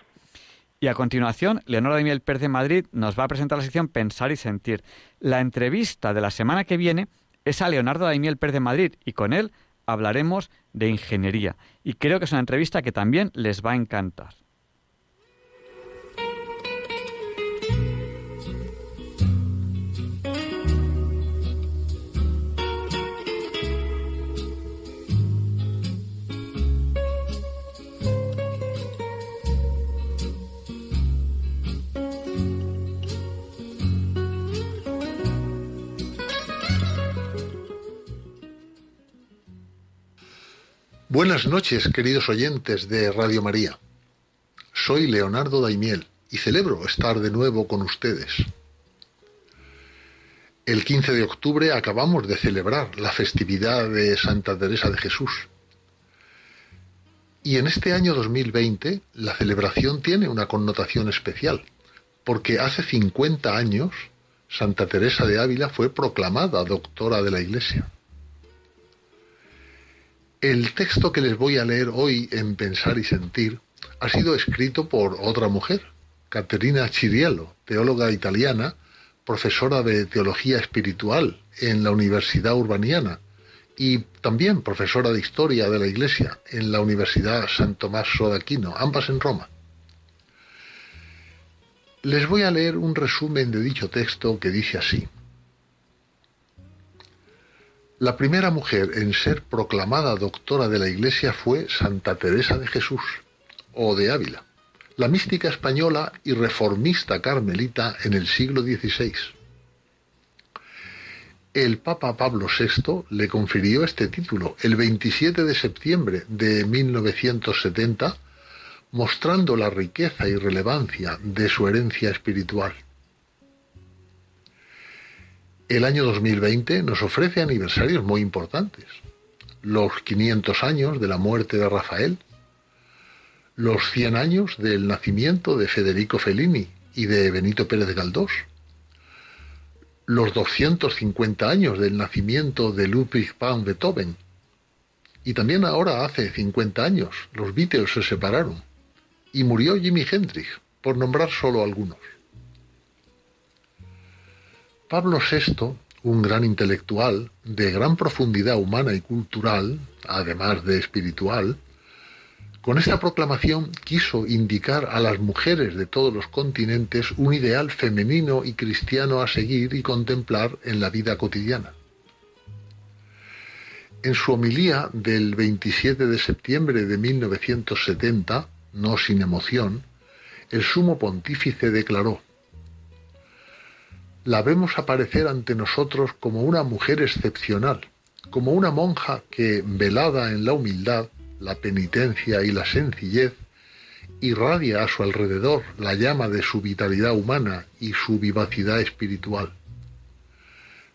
y a continuación, Leonora de Miel Pérez de Madrid nos va a presentar la sección Pensar y Sentir. La entrevista de la semana que viene es a Leonardo de Miel Pérez de Madrid y con él hablaremos de ingeniería. Y creo que es una entrevista que también les va a encantar. Buenas noches, queridos oyentes de Radio María. Soy Leonardo Daimiel y celebro estar de nuevo con ustedes. El 15 de octubre acabamos de celebrar la festividad de Santa Teresa de Jesús. Y en este año 2020 la celebración tiene una connotación especial, porque hace 50 años Santa Teresa de Ávila fue proclamada doctora de la Iglesia. El texto que les voy a leer hoy en Pensar y Sentir ha sido escrito por otra mujer, Caterina Ciriello, teóloga italiana, profesora de teología espiritual en la Universidad Urbaniana y también profesora de historia de la Iglesia en la Universidad San de Aquino, ambas en Roma. Les voy a leer un resumen de dicho texto que dice así. La primera mujer en ser proclamada doctora de la Iglesia fue Santa Teresa de Jesús, o de Ávila, la mística española y reformista carmelita en el siglo XVI. El Papa Pablo VI le confirió este título el 27 de septiembre de 1970, mostrando la riqueza y relevancia de su herencia espiritual. El año 2020 nos ofrece aniversarios muy importantes. Los 500 años de la muerte de Rafael, los 100 años del nacimiento de Federico Fellini y de Benito Pérez Galdós, los 250 años del nacimiento de Ludwig van Beethoven, y también ahora hace 50 años los Beatles se separaron, y murió Jimi Hendrix, por nombrar solo algunos. Pablo VI, un gran intelectual de gran profundidad humana y cultural, además de espiritual, con esta proclamación quiso indicar a las mujeres de todos los continentes un ideal femenino y cristiano a seguir y contemplar en la vida cotidiana. En su homilía del 27 de septiembre de 1970, no sin emoción, el sumo pontífice declaró, la vemos aparecer ante nosotros como una mujer excepcional, como una monja que, velada en la humildad, la penitencia y la sencillez, irradia a su alrededor la llama de su vitalidad humana y su vivacidad espiritual.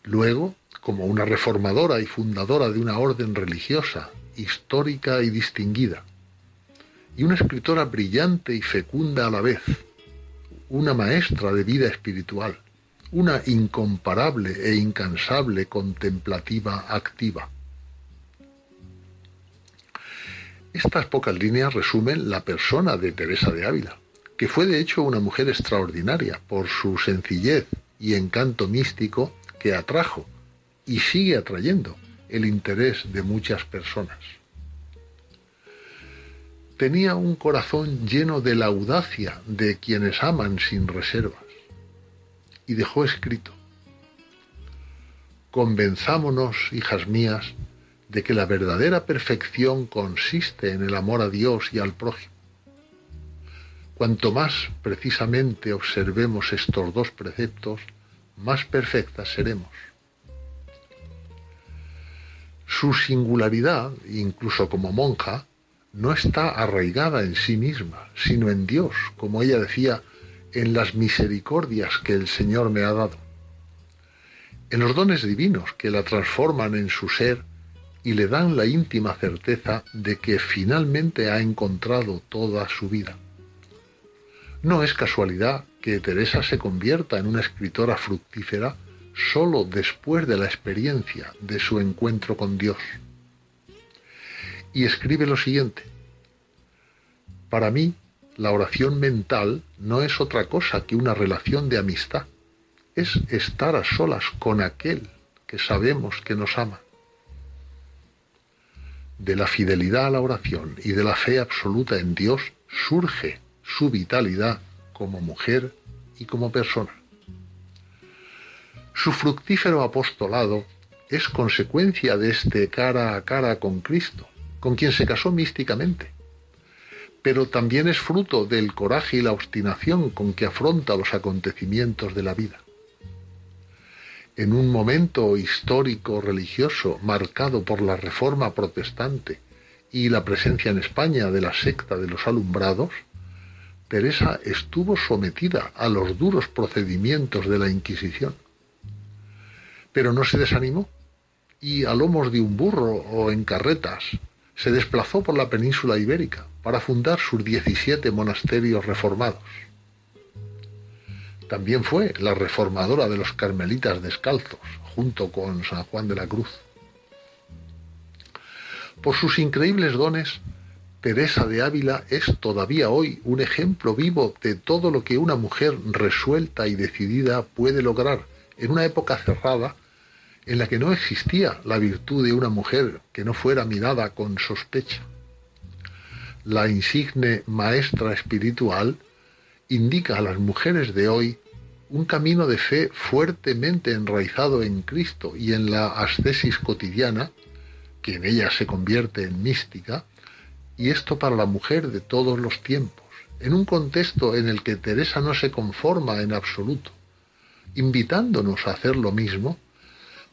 Luego, como una reformadora y fundadora de una orden religiosa, histórica y distinguida, y una escritora brillante y fecunda a la vez, una maestra de vida espiritual, una incomparable e incansable contemplativa activa. Estas pocas líneas resumen la persona de Teresa de Ávila, que fue de hecho una mujer extraordinaria por su sencillez y encanto místico que atrajo y sigue atrayendo el interés de muchas personas. Tenía un corazón lleno de la audacia de quienes aman sin reservas y dejó escrito, Convenzámonos, hijas mías, de que la verdadera perfección consiste en el amor a Dios y al prójimo. Cuanto más precisamente observemos estos dos preceptos, más perfectas seremos. Su singularidad, incluso como monja, no está arraigada en sí misma, sino en Dios, como ella decía, en las misericordias que el Señor me ha dado, en los dones divinos que la transforman en su ser y le dan la íntima certeza de que finalmente ha encontrado toda su vida. No es casualidad que Teresa se convierta en una escritora fructífera solo después de la experiencia de su encuentro con Dios. Y escribe lo siguiente, para mí la oración mental no es otra cosa que una relación de amistad. Es estar a solas con aquel que sabemos que nos ama. De la fidelidad a la oración y de la fe absoluta en Dios surge su vitalidad como mujer y como persona. Su fructífero apostolado es consecuencia de este cara a cara con Cristo, con quien se casó místicamente pero también es fruto del coraje y la obstinación con que afronta los acontecimientos de la vida. En un momento histórico religioso marcado por la reforma protestante y la presencia en España de la secta de los alumbrados, Teresa estuvo sometida a los duros procedimientos de la Inquisición. Pero no se desanimó y a lomos de un burro o en carretas se desplazó por la península ibérica para fundar sus 17 monasterios reformados. También fue la reformadora de los carmelitas descalzos, junto con San Juan de la Cruz. Por sus increíbles dones, Teresa de Ávila es todavía hoy un ejemplo vivo de todo lo que una mujer resuelta y decidida puede lograr en una época cerrada en la que no existía la virtud de una mujer que no fuera mirada con sospecha. La insigne maestra espiritual, indica a las mujeres de hoy un camino de fe fuertemente enraizado en Cristo y en la ascesis cotidiana, que en ella se convierte en mística, y esto para la mujer de todos los tiempos, en un contexto en el que Teresa no se conforma en absoluto, invitándonos a hacer lo mismo,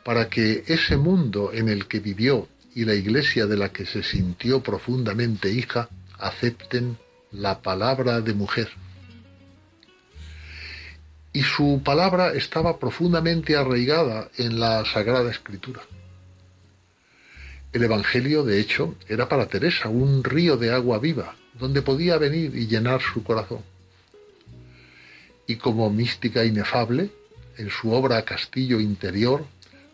para que ese mundo en el que vivió y la iglesia de la que se sintió profundamente hija, acepten la palabra de mujer. Y su palabra estaba profundamente arraigada en la Sagrada Escritura. El Evangelio, de hecho, era para Teresa un río de agua viva, donde podía venir y llenar su corazón. Y como mística inefable, en su obra Castillo Interior,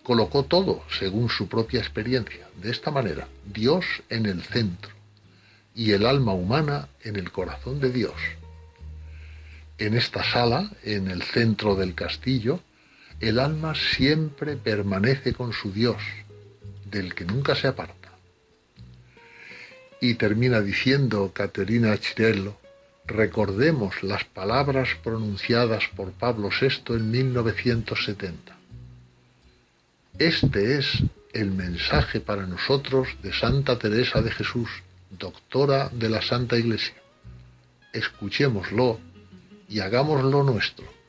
colocó todo según su propia experiencia. De esta manera, Dios en el centro y el alma humana en el corazón de Dios. En esta sala, en el centro del castillo, el alma siempre permanece con su Dios, del que nunca se aparta. Y termina diciendo Caterina Chirello, recordemos las palabras pronunciadas por Pablo VI en 1970. Este es el mensaje para nosotros de Santa Teresa de Jesús, doctora de la Santa Iglesia. Escuchémoslo y hagámoslo nuestro.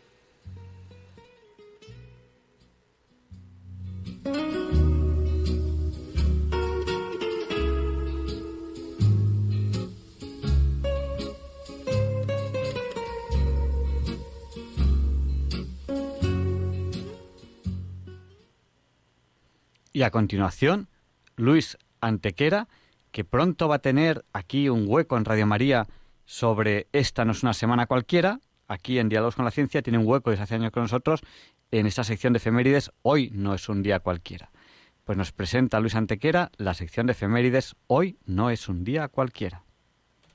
Y a continuación, Luis Antequera que pronto va a tener aquí un hueco en Radio María sobre Esta no es una semana cualquiera, aquí en Diálogos con la Ciencia, tiene un hueco desde hace años con nosotros en esta sección de efemérides. Hoy no es un día cualquiera. Pues nos presenta Luis Antequera la sección de efemérides. Hoy no es un día cualquiera.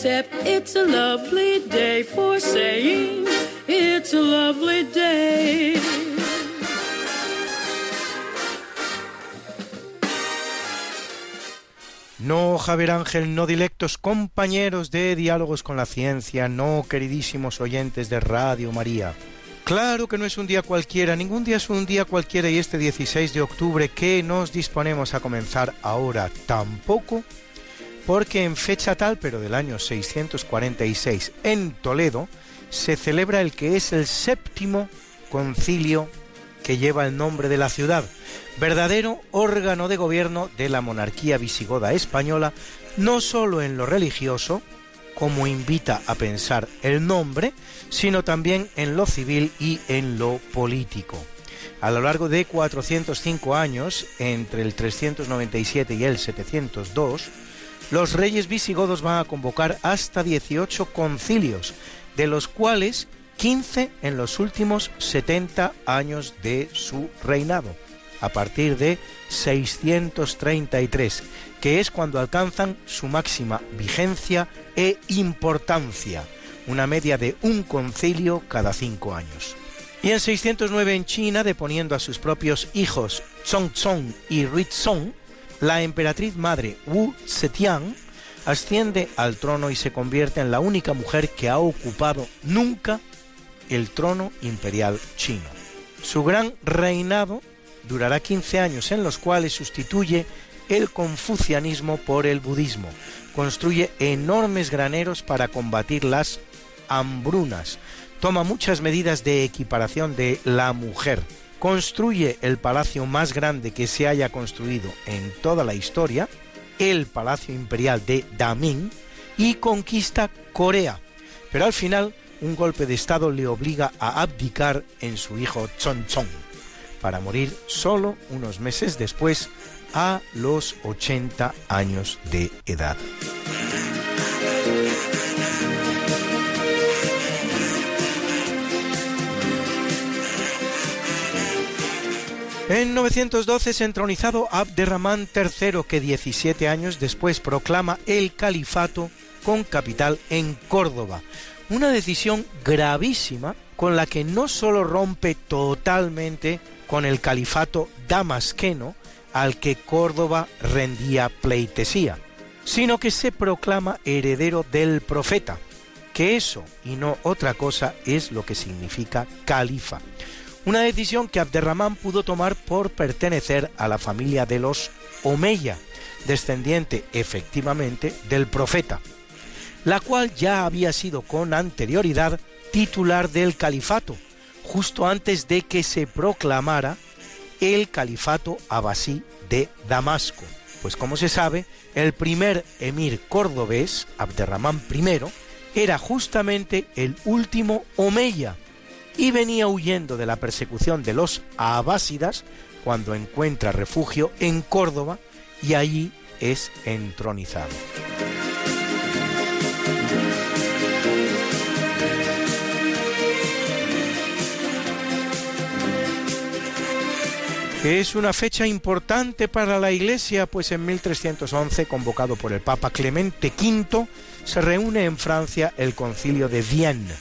Except it's a lovely day for saying it's a lovely day. No, Javier Ángel, no dilectos compañeros de Diálogos con la Ciencia, no, queridísimos oyentes de Radio María. Claro que no es un día cualquiera, ningún día es un día cualquiera y este 16 de octubre que nos disponemos a comenzar ahora tampoco, porque en fecha tal, pero del año 646, en Toledo, se celebra el que es el séptimo concilio que lleva el nombre de la ciudad, verdadero órgano de gobierno de la monarquía visigoda española, no sólo en lo religioso, como invita a pensar el nombre, sino también en lo civil y en lo político. A lo largo de 405 años, entre el 397 y el 702, los reyes visigodos van a convocar hasta 18 concilios, de los cuales 15 en los últimos 70 años de su reinado a partir de 633, que es cuando alcanzan su máxima vigencia e importancia, una media de un concilio cada cinco años. Y en 609 en China, deponiendo a sus propios hijos Chongzong y Ruizong, la emperatriz madre Wu Zetian asciende al trono y se convierte en la única mujer que ha ocupado nunca el trono imperial chino. Su gran reinado durará 15 años en los cuales sustituye el confucianismo por el budismo. Construye enormes graneros para combatir las hambrunas. Toma muchas medidas de equiparación de la mujer. Construye el palacio más grande que se haya construido en toda la historia, el Palacio Imperial de Daming, y conquista Corea. Pero al final, un golpe de Estado le obliga a abdicar en su hijo Chongchong para morir solo unos meses después a los 80 años de edad. En 912 es entronizado Abderramán III, que 17 años después proclama el califato con capital en Córdoba. Una decisión gravísima con la que no solo rompe totalmente con el califato damasqueno al que Córdoba rendía pleitesía, sino que se proclama heredero del profeta, que eso y no otra cosa es lo que significa califa. Una decisión que Abderramán pudo tomar por pertenecer a la familia de los Omeya, descendiente efectivamente del profeta, la cual ya había sido con anterioridad titular del califato, justo antes de que se proclamara el califato abasí de Damasco. Pues como se sabe, el primer emir cordobés, Abderramán I, era justamente el último Omeya y venía huyendo de la persecución de los abásidas cuando encuentra refugio en Córdoba y allí es entronizado. Es una fecha importante para la Iglesia, pues en 1311, convocado por el Papa Clemente V, se reúne en Francia el Concilio de Vienne,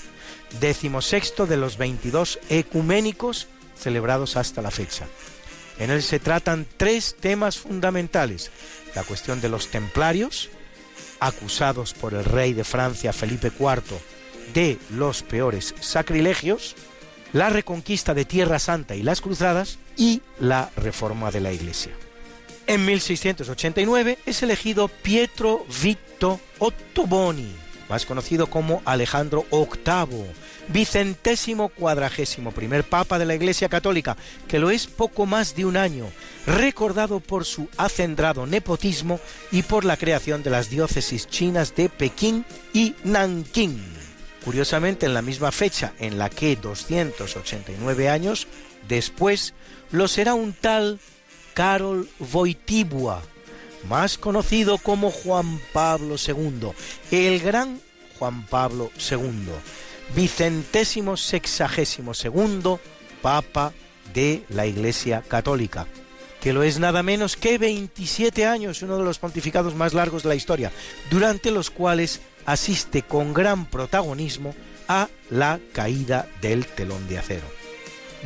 decimosexto de los 22 ecuménicos celebrados hasta la fecha. En él se tratan tres temas fundamentales, la cuestión de los templarios, acusados por el rey de Francia Felipe IV de los peores sacrilegios, la reconquista de Tierra Santa y las cruzadas y la reforma de la Iglesia. En 1689 es elegido Pietro Vitto Ottoboni más conocido como Alejandro VIII, vicentésimo cuadragésimo primer papa de la Iglesia Católica, que lo es poco más de un año, recordado por su acendrado nepotismo y por la creación de las diócesis chinas de Pekín y Nankín. Curiosamente, en la misma fecha en la que 289 años después lo será un tal Karol Wojtyła, más conocido como Juan Pablo II, el gran Juan Pablo II, vicentésimo sexagésimo segundo Papa de la Iglesia Católica, que lo es nada menos que 27 años, uno de los pontificados más largos de la historia, durante los cuales asiste con gran protagonismo a la caída del telón de acero.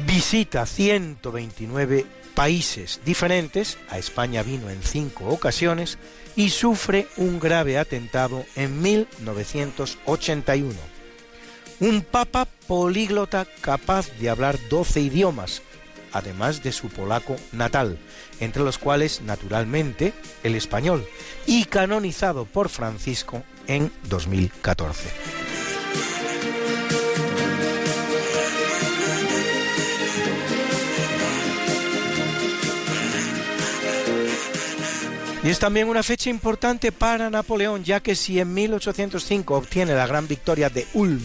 Visita 129 países diferentes, a España vino en cinco ocasiones, y sufre un grave atentado en 1981. Un papa políglota capaz de hablar 12 idiomas, además de su polaco natal, entre los cuales, naturalmente, el español, y canonizado por Francisco en 2014. Y es también una fecha importante para Napoleón, ya que si en 1805 obtiene la gran victoria de Ulm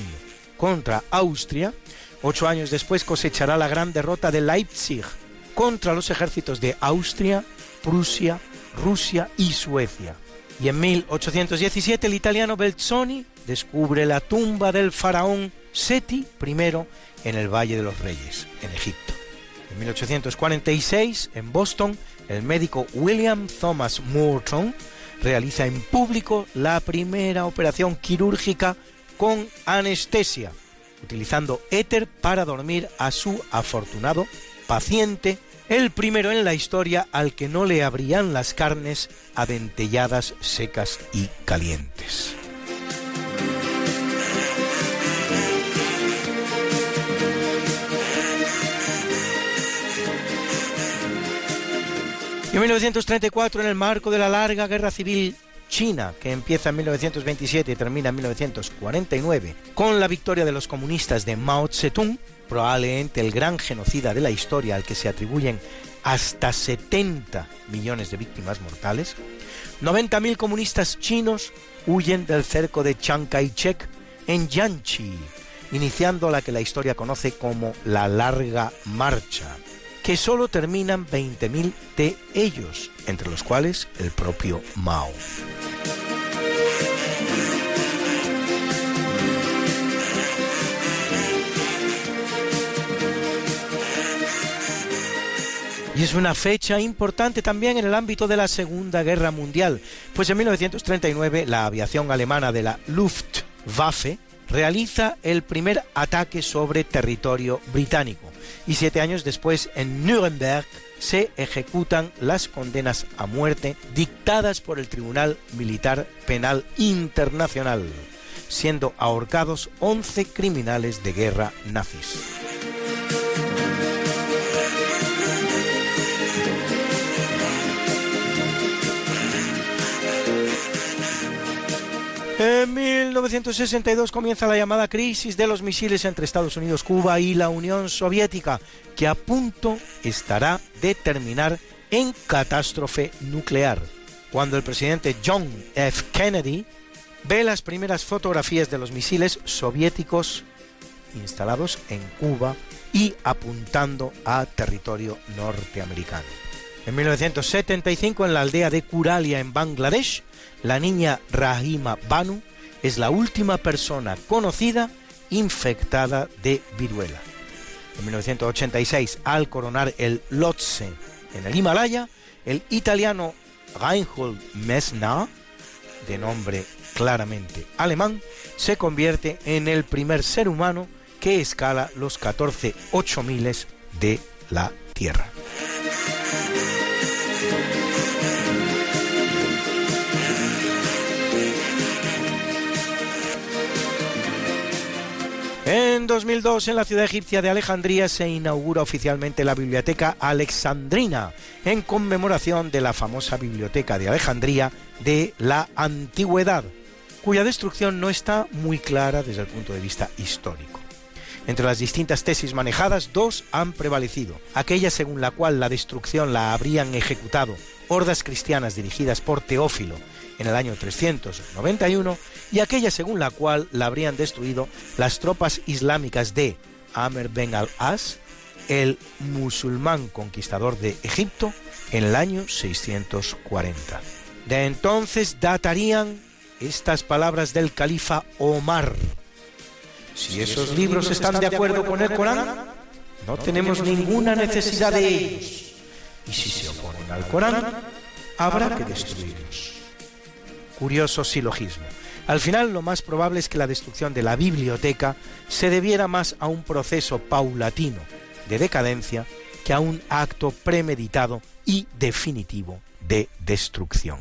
contra Austria, ocho años después cosechará la gran derrota de Leipzig contra los ejércitos de Austria, Prusia, Rusia y Suecia. Y en 1817 el italiano Belzoni descubre la tumba del faraón Seti I en el Valle de los Reyes, en Egipto. En 1846, en Boston, el médico William Thomas Morton realiza en público la primera operación quirúrgica con anestesia, utilizando éter para dormir a su afortunado paciente, el primero en la historia al que no le abrían las carnes adentelladas, secas y calientes. En 1934, en el marco de la larga guerra civil china, que empieza en 1927 y termina en 1949, con la victoria de los comunistas de Mao Zedong, probablemente el gran genocida de la historia al que se atribuyen hasta 70 millones de víctimas mortales, 90.000 comunistas chinos huyen del cerco de Chiang Kai-shek en Yanchi, iniciando la que la historia conoce como la Larga Marcha, que solo terminan 20.000 de ellos, entre los cuales el propio Mao. Y es una fecha importante también en el ámbito de la Segunda Guerra Mundial, pues en 1939 la aviación alemana de la Luftwaffe realiza el primer ataque sobre territorio británico y siete años después en Nuremberg se ejecutan las condenas a muerte dictadas por el Tribunal Militar Penal Internacional, siendo ahorcados 11 criminales de guerra nazis. En 1962 comienza la llamada crisis de los misiles entre Estados Unidos, Cuba y la Unión Soviética, que a punto estará de terminar en catástrofe nuclear, cuando el presidente John F. Kennedy ve las primeras fotografías de los misiles soviéticos instalados en Cuba y apuntando a territorio norteamericano. En 1975, en la aldea de Kuralia, en Bangladesh, la niña Rahima Banu es la última persona conocida infectada de viruela. En 1986, al coronar el Lhotse en el Himalaya, el italiano Reinhold Messner, de nombre claramente alemán, se convierte en el primer ser humano que escala los 14 miles de la Tierra. En 2002, en la ciudad egipcia de Alejandría, se inaugura oficialmente la Biblioteca Alexandrina, en conmemoración de la famosa Biblioteca de Alejandría de la Antigüedad, cuya destrucción no está muy clara desde el punto de vista histórico. Entre las distintas tesis manejadas, dos han prevalecido. Aquella según la cual la destrucción la habrían ejecutado hordas cristianas dirigidas por Teófilo en el año 391 y aquella según la cual la habrían destruido las tropas islámicas de Amr ben al-As, el musulmán conquistador de Egipto, en el año 640. De entonces datarían estas palabras del califa Omar. Si esos libros están de acuerdo con el Corán, no tenemos ninguna necesidad de ellos. Y si se oponen al Corán, habrá que destruirlos. Curioso silogismo. Al final lo más probable es que la destrucción de la biblioteca se debiera más a un proceso paulatino de decadencia que a un acto premeditado y definitivo de destrucción.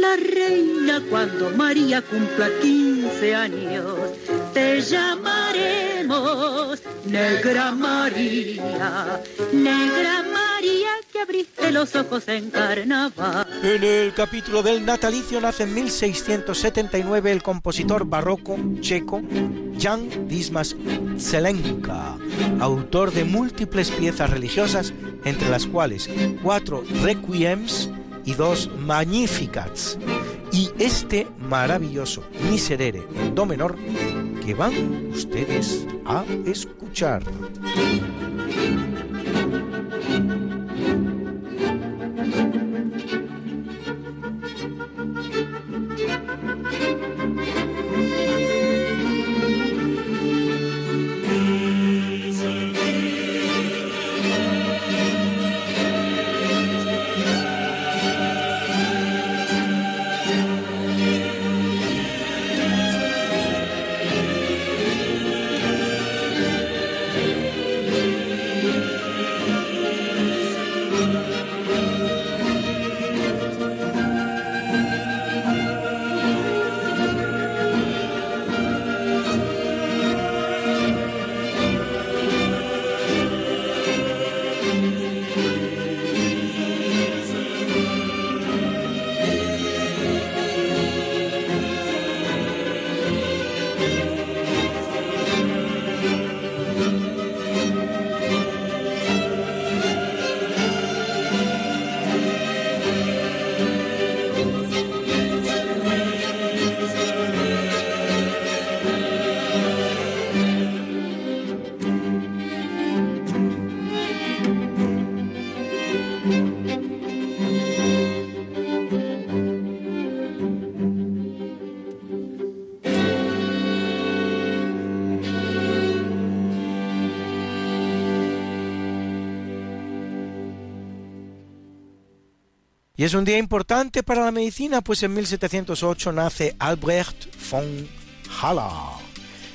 la reina cuando María cumpla 15 años. Te llamaremos Negra María, Negra María que abriste los ojos en carnaval. En el capítulo del natalicio nace en 1679 el compositor barroco checo Jan Dismas Zelenka, autor de múltiples piezas religiosas, entre las cuales cuatro requiems y dos magnificats, y este maravilloso miserere en do menor que van ustedes a escuchar. Es un día importante para la medicina, pues en 1708 nace Albrecht von Haller,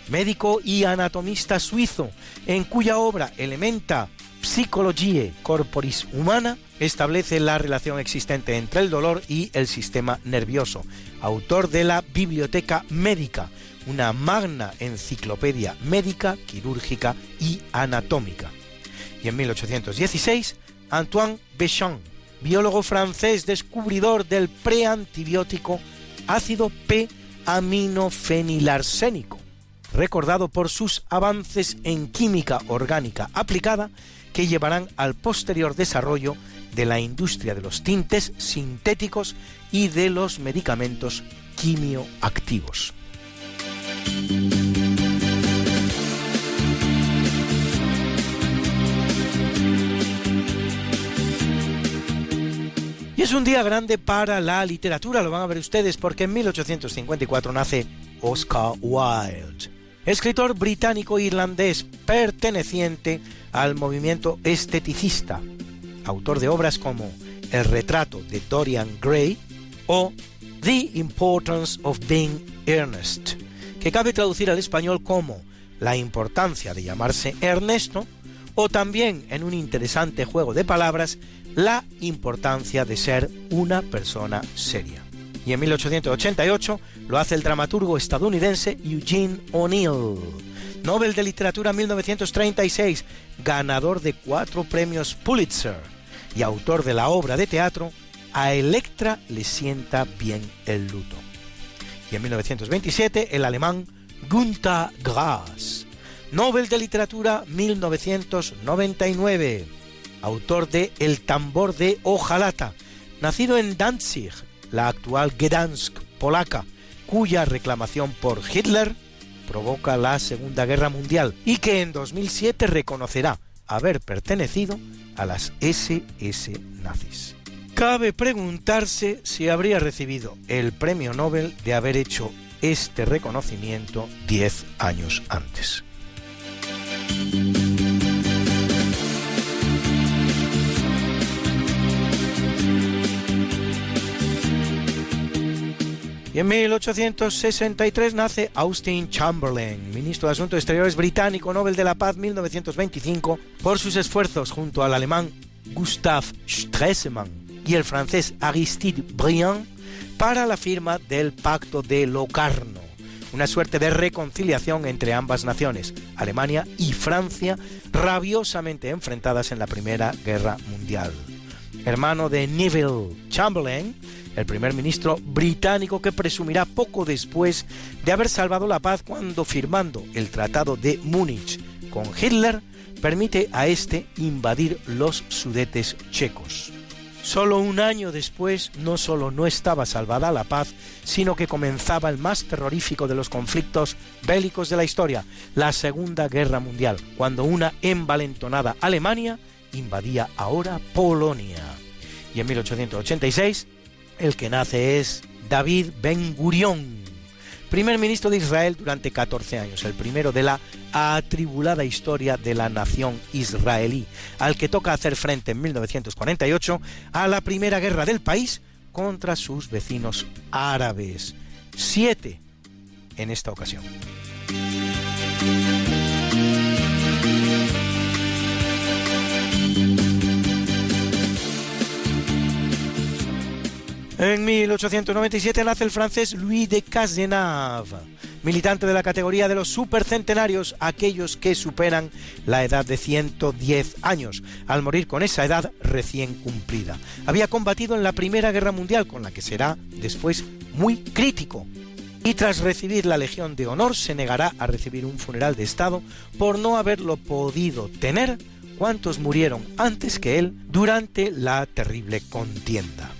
médico y anatomista suizo, en cuya obra Elementa Psychologiae Corporis Humana establece la relación existente entre el dolor y el sistema nervioso, autor de la Biblioteca Médica, una magna enciclopedia médica, quirúrgica y anatómica. Y en 1816, Antoine Béchamp, biólogo francés descubridor del preantibiótico ácido P-aminofenilarsénico, recordado por sus avances en química orgánica aplicada que llevarán al posterior desarrollo de la industria de los tintes sintéticos y de los medicamentos quimioactivos. Y es un día grande para la literatura, lo van a ver ustedes, porque en 1854 nace Oscar Wilde, escritor británico-irlandés perteneciente al movimiento esteticista, autor de obras como El retrato de Dorian Gray o The Importance of Being Earnest, que cabe traducir al español como La importancia de llamarse Ernesto o también en un interesante juego de palabras, la importancia de ser una persona seria. Y en 1888 lo hace el dramaturgo estadounidense Eugene O'Neill. Nobel de Literatura 1936, ganador de cuatro premios Pulitzer y autor de la obra de teatro A Electra le sienta bien el luto. Y en 1927 el alemán Gunther Grass, Nobel de Literatura 1999, autor de El tambor de Ojalata, nacido en Danzig, la actual Gdansk polaca, cuya reclamación por Hitler provoca la Segunda Guerra Mundial y que en 2007 reconocerá haber pertenecido a las SS nazis. Cabe preguntarse si habría recibido el premio Nobel de haber hecho este reconocimiento 10 años antes. Y en 1863 nace Austin Chamberlain, ministro de Asuntos Exteriores británico, Nobel de la Paz 1925, por sus esfuerzos junto al alemán Gustav Stresemann y el francés Aristide Briand para la firma del Pacto de Locarno, una suerte de reconciliación entre ambas naciones, Alemania y Francia, rabiosamente enfrentadas en la Primera Guerra Mundial. Hermano de Neville Chamberlain, el primer ministro británico que presumirá poco después de haber salvado la paz cuando firmando el Tratado de Múnich con Hitler permite a este invadir los sudetes checos. Solo un año después no solo no estaba salvada la paz, sino que comenzaba el más terrorífico de los conflictos bélicos de la historia, la Segunda Guerra Mundial, cuando una envalentonada Alemania invadía ahora Polonia. Y en 1886 el que nace es David Ben Gurión, primer ministro de Israel durante 14 años, el primero de la atribulada historia de la nación israelí, al que toca hacer frente en 1948 a la primera guerra del país contra sus vecinos árabes. Siete en esta ocasión. En 1897 nace el francés Louis de Cazenave, militante de la categoría de los supercentenarios, aquellos que superan la edad de 110 años, al morir con esa edad recién cumplida. Había combatido en la Primera Guerra Mundial, con la que será después muy crítico. Y tras recibir la Legión de Honor se negará a recibir un funeral de Estado por no haberlo podido tener cuantos murieron antes que él durante la terrible contienda.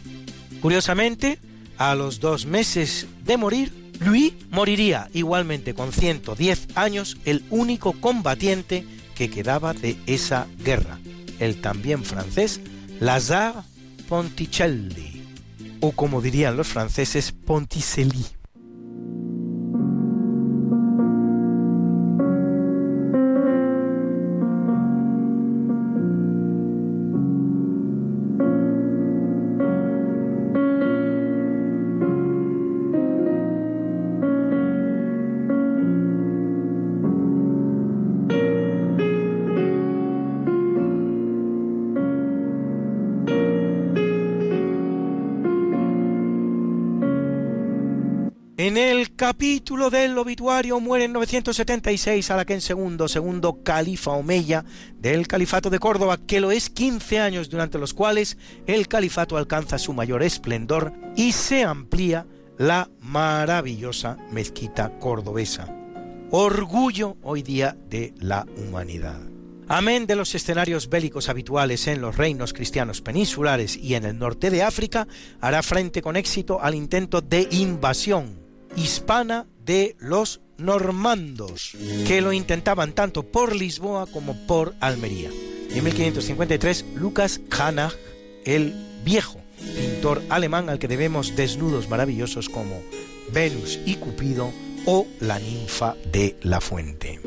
Curiosamente, a los dos meses de morir, Louis moriría igualmente con 110 años, el único combatiente que quedaba de esa guerra, el también francés Lazare Ponticelli, o como dirían los franceses, Ponticelli. Capítulo del obituario muere en 976 en segundo, segundo califa Omeya del califato de Córdoba, que lo es 15 años durante los cuales el califato alcanza su mayor esplendor y se amplía la maravillosa mezquita cordobesa. Orgullo hoy día de la humanidad. Amén de los escenarios bélicos habituales en los reinos cristianos peninsulares y en el norte de África, hará frente con éxito al intento de invasión hispana de los normandos, que lo intentaban tanto por Lisboa como por Almería. en 1553, Lucas Cranach, el viejo pintor alemán al que debemos desnudos maravillosos como Venus y Cupido o la ninfa de la fuente.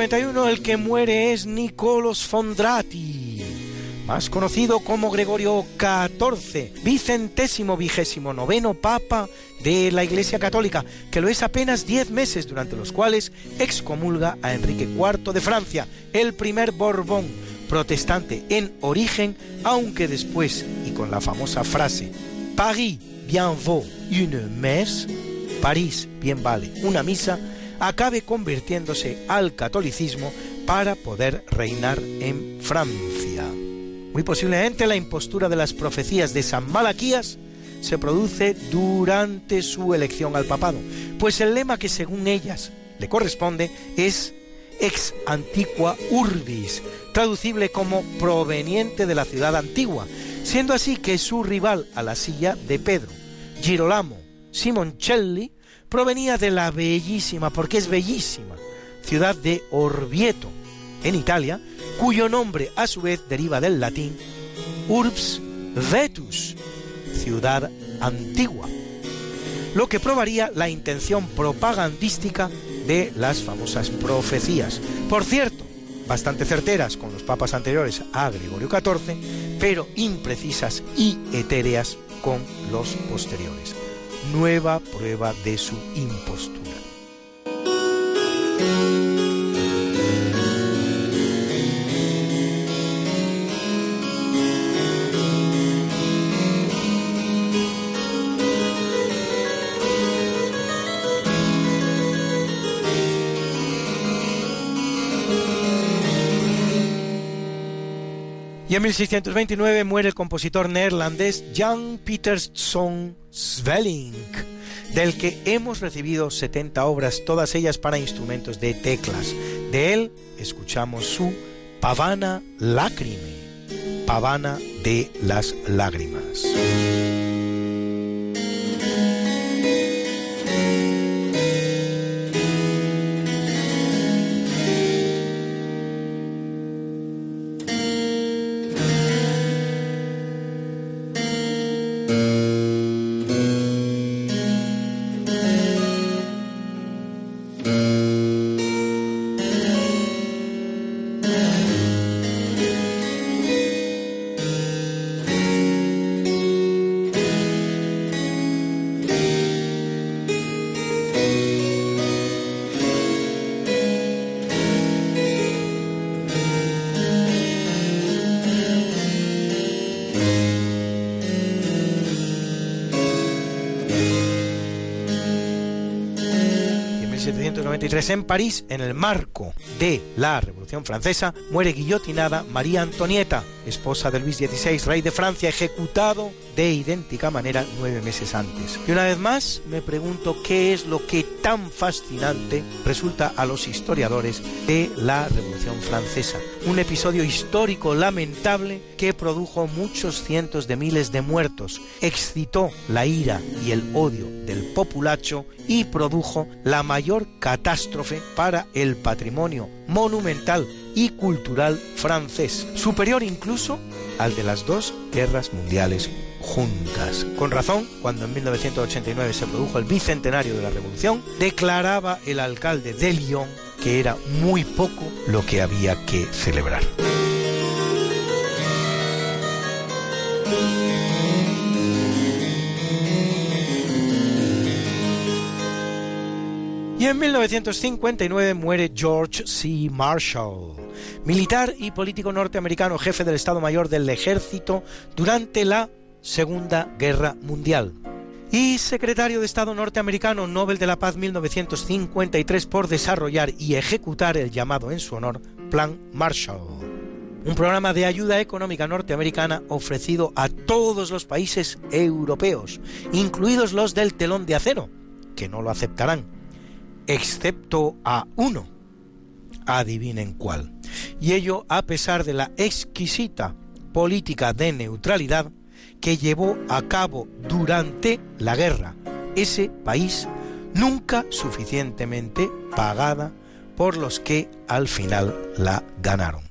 1591 el que muere es Nicolos Fondrati, más conocido como Gregorio XIV, vicentésimo vigésimo noveno papa de la Iglesia Católica, que lo es apenas diez meses durante los cuales excomulga a Enrique IV de Francia, el primer Borbón, protestante en origen, aunque después, y con la famosa frase, Paris bien vaut une messe, París bien vale una misa, acabe convirtiéndose al catolicismo para poder reinar en Francia. Muy posiblemente la impostura de las profecías de San Malaquías se produce durante su elección al papado, pues el lema que según ellas le corresponde es ex antiqua urbis, traducible como proveniente de la ciudad antigua, siendo así que su rival a la silla de Pedro, Girolamo Simoncelli, provenía de la bellísima, porque es bellísima, ciudad de Orvieto, en Italia, cuyo nombre a su vez deriva del latín Urbs Vetus, ciudad antigua, lo que probaría la intención propagandística de las famosas profecías. Por cierto, bastante certeras con los papas anteriores a Gregorio XIV, pero imprecisas y etéreas con los posteriores. Nueva prueba de su impostura. Y en 1629 muere el compositor neerlandés Jan Pieterszoon Svelling, del que hemos recibido 70 obras, todas ellas para instrumentos de teclas. De él escuchamos su Pavana Lacrime, Pavana de las Lágrimas. 1793 en París, en el marco de la Revolución Francesa, muere guillotinada María Antonieta, esposa de Luis XVI, rey de Francia, ejecutado de idéntica manera nueve meses antes. Y una vez más me pregunto qué es lo que tan fascinante resulta a los historiadores de la Revolución Francesa. Un episodio histórico lamentable que produjo muchos cientos de miles de muertos, excitó la ira y el odio del populacho y produjo la mayor catástrofe para el patrimonio monumental y cultural francés, superior incluso al de las dos guerras mundiales juntas. Con razón, cuando en 1989 se produjo el bicentenario de la Revolución, declaraba el alcalde de Lyon que era muy poco lo que había que celebrar. Y en 1959 muere George C. Marshall, militar y político norteamericano, jefe del Estado Mayor del Ejército durante la Segunda Guerra Mundial. Y secretario de Estado norteamericano Nobel de la Paz 1953 por desarrollar y ejecutar el llamado en su honor Plan Marshall, un programa de ayuda económica norteamericana ofrecido a todos los países europeos, incluidos los del telón de acero, que no lo aceptarán, excepto a uno. Adivinen cuál. Y ello a pesar de la exquisita política de neutralidad que llevó a cabo durante la guerra ese país nunca suficientemente pagada por los que al final la ganaron.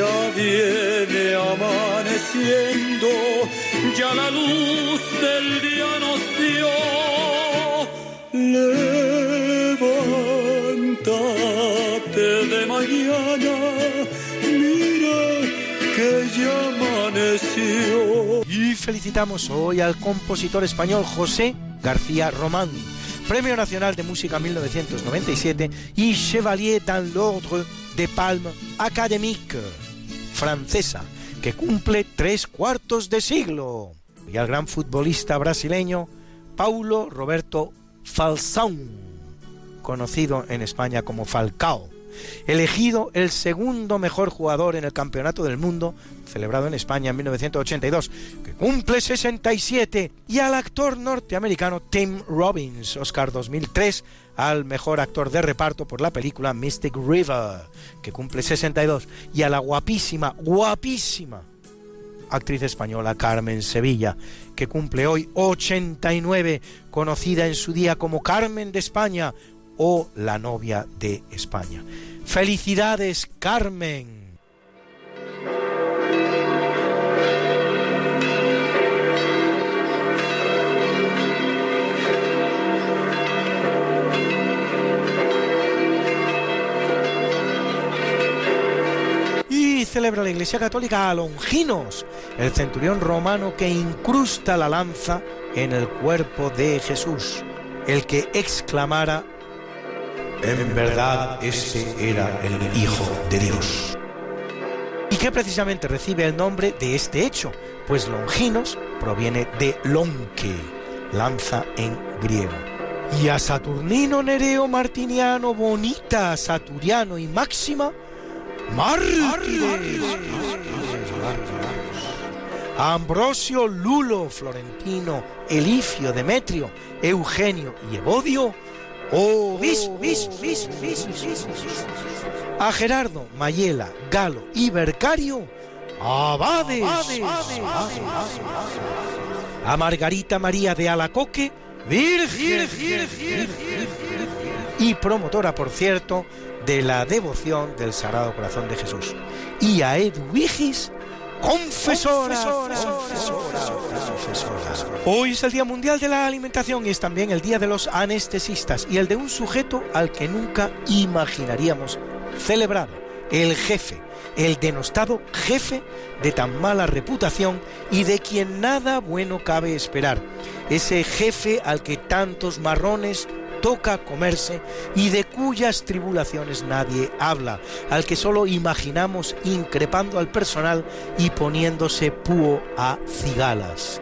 ya viene amaneciendo, ya la luz del día nos dio. Levántate de mañana, mira que ya amaneció. Y felicitamos hoy al compositor español José García Román, Premio Nacional de Música 1997 y Chevalier dans l'Ordre de Palme Académique francesa, que cumple tres cuartos de siglo, y al gran futbolista brasileño Paulo Roberto Falcão, conocido en España como Falcao, elegido el segundo mejor jugador en el Campeonato del Mundo, celebrado en España en 1982, que cumple 67, y al actor norteamericano Tim Robbins, Oscar 2003, al mejor actor de reparto por la película Mystic River, que cumple 62, y a la guapísima, guapísima actriz española Carmen Sevilla, que cumple hoy 89, conocida en su día como Carmen de España o la novia de España. Felicidades, Carmen. Celebra la Iglesia Católica a Longinos, el centurión romano que incrusta la lanza en el cuerpo de Jesús, el que exclamara en verdad este era el Hijo de Dios. Y que precisamente recibe el nombre de este hecho, pues Longinos proviene de lonque, lanza en griego. Y a Saturnino, Nereo, Martiniano, Bonita, Saturiano y Máxima, mártires. A Ambrosio, Lulo, Florentino, Elifio, Demetrio, Eugenio y Evodio, Oh, bis, bis, bis, bis, bis, A Gerardo, Mayela, Galo y Bercario, abades. A Margarita María de Alacoque, virgen. Y promotora, por cierto, de la devoción del Sagrado Corazón de Jesús. Y a Edwigis, confesora, Hoy es el Día Mundial de la Alimentación y es también el Día de los Anestesistas y el de un sujeto al que nunca imaginaríamos celebrar, el jefe, el denostado jefe de tan mala reputación y de quien nada bueno cabe esperar, ese jefe al que tantos marrones toca comerse y de cuyas tribulaciones nadie habla, al que solo imaginamos increpando al personal y poniéndose púo a cigalas.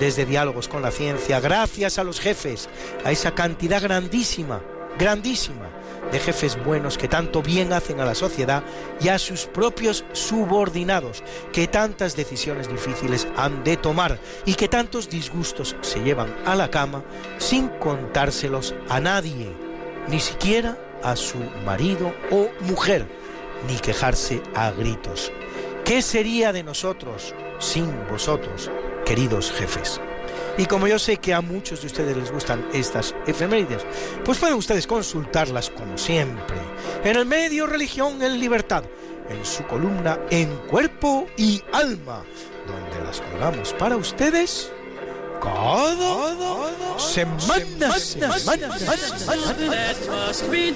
Desde diálogos con la ciencia, gracias a los jefes, a esa cantidad grandísima, grandísima, de jefes buenos que tanto bien hacen a la sociedad y a sus propios subordinados, que tantas decisiones difíciles han de tomar y que tantos disgustos se llevan a la cama sin contárselos a nadie, ni siquiera a su marido o mujer, ni quejarse a gritos. ¿Qué sería de nosotros sin vosotros, queridos jefes? Y como yo sé que a muchos de ustedes les gustan estas efemérides, pues pueden ustedes consultarlas como siempre en el medio Religión en Libertad, en su columna En Cuerpo y Alma, donde las colgamos para ustedes cada semana. Must be.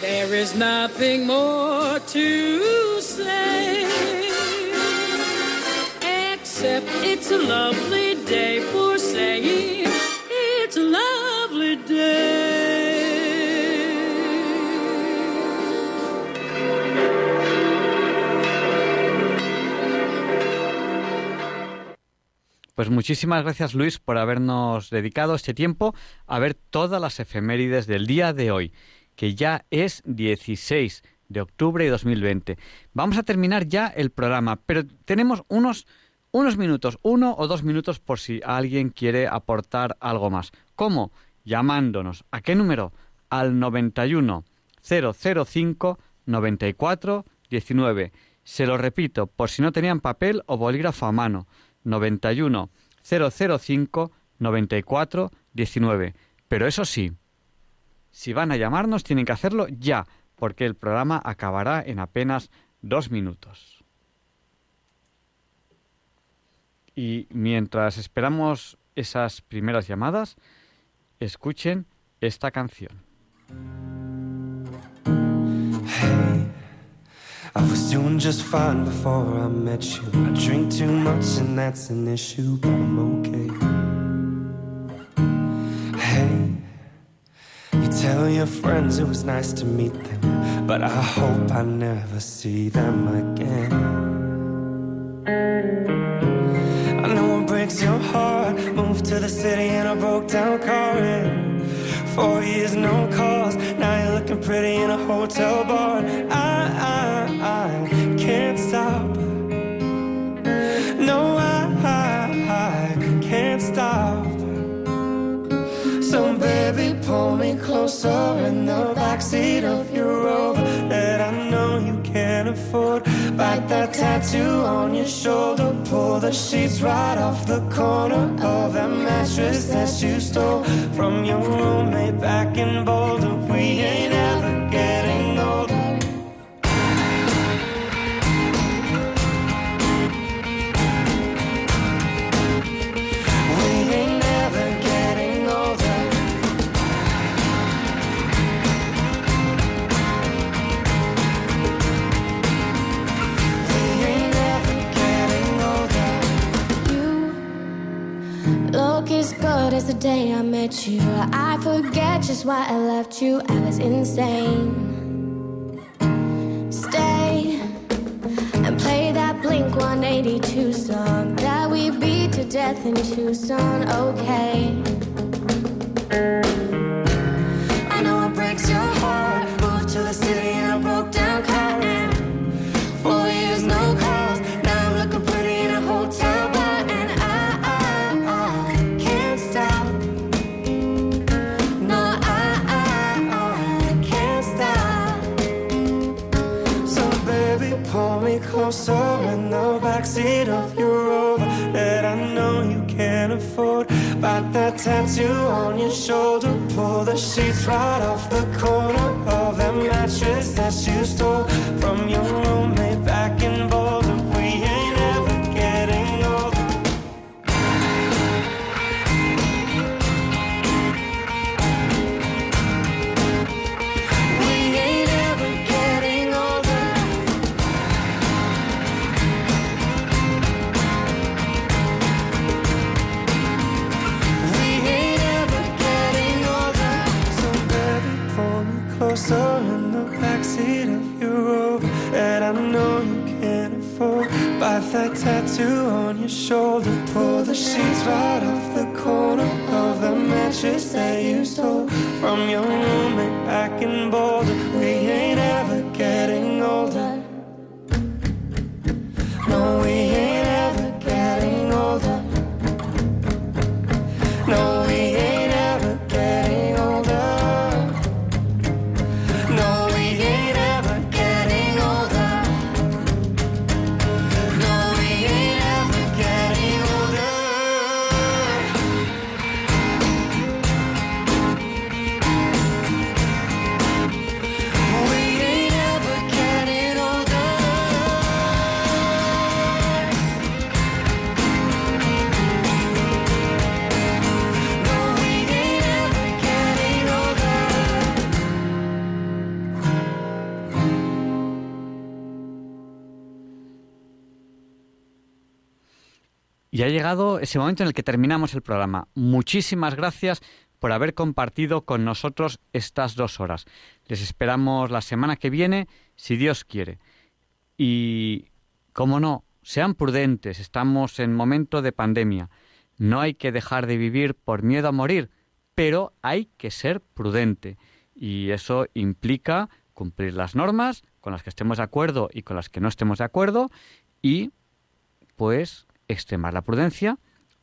There is nothing more to say. Pues muchísimas gracias Luis por habernos dedicado este tiempo a ver todas las efemérides del día de hoy, que ya es 16 de octubre de 2020. Vamos a terminar ya el programa, pero tenemos unos, unos minutos, uno o dos minutos por si alguien quiere aportar algo más. ¿Cómo? Llamándonos. ¿A qué número? Al 91 005 94 19. Se lo repito, por si no tenían papel o bolígrafo a mano. 91 005 94 19. Pero eso sí, si van a llamarnos tienen que hacerlo ya, porque el programa acabará en apenas dos minutos. Y mientras esperamos esas primeras llamadas, escuchen esta canción. Hey, I was doing just fine before I met you. I drink too much and that's an issue, but I'm okay. Hey, you tell your friends it was nice to meet them, but I hope I never see them again. The city in a broke down car. And four years, no calls. Now you're looking pretty in a hotel bar. I, I, I can't stop. No, I, I, I can't stop. So baby, pull me closer in the backseat of your Rover that I know you can't afford. Bite that tattoo on your shoulder, pull the sheets right off the corner of that mattress that you stole from your roommate back in Boulder. We ain't ever good as the day I met you. I forget just why I left you. I was insane. Stay and play that Blink 182 song that we beat to death in Tucson. Okay. I know it breaks your heart. Moved to the city in a broke down car. Tattoo on your shoulder, pull the sheets right off the corner of that mattress that you stole from your roommate back in llegado ese momento en el que terminamos el programa. Muchísimas gracias por haber compartido con nosotros estas dos horas. Les esperamos la semana que viene, si Dios quiere. Y, como no, sean prudentes, estamos en momento de pandemia. No hay que dejar de vivir por miedo a morir, pero hay que ser prudente. Y eso implica cumplir las normas, con las que estemos de acuerdo y con las que no estemos de acuerdo, y pues extremar la prudencia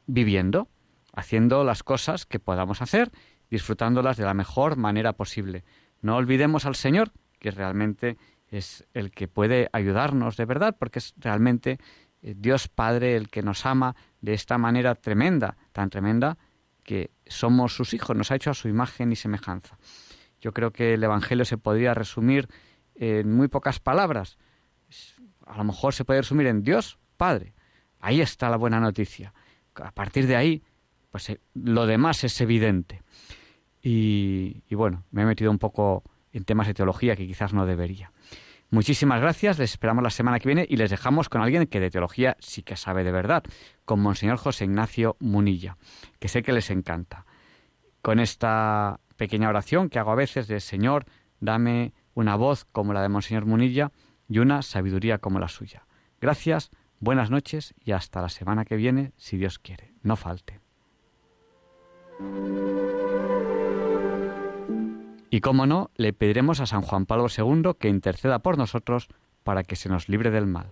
viviendo, haciendo las cosas que podamos hacer, disfrutándolas de la mejor manera posible. No olvidemos al Señor, que realmente es el que puede ayudarnos de verdad, porque es realmente eh, Dios Padre el que nos ama de esta manera tremenda, tan tremenda que somos sus hijos, nos ha hecho a su imagen y semejanza. Yo creo que el Evangelio se podría resumir en muy pocas palabras. A lo mejor se puede resumir en Dios Padre. Ahí está la buena noticia. A partir de ahí, pues eh, lo demás es evidente. Y, y bueno, me he metido un poco en temas de teología que quizás no debería. Muchísimas gracias, les esperamos la semana que viene y les dejamos con alguien que de teología sí que sabe de verdad, con Monseñor José Ignacio Munilla, que sé que les encanta. Con esta pequeña oración que hago a veces de Señor, dame una voz como la de Monseñor Munilla y una sabiduría como la suya. Gracias, buenas noches y hasta la semana que viene, si Dios quiere. No falte. Y cómo no, le pediremos a San Juan Pablo II que interceda por nosotros para que se nos libre del mal.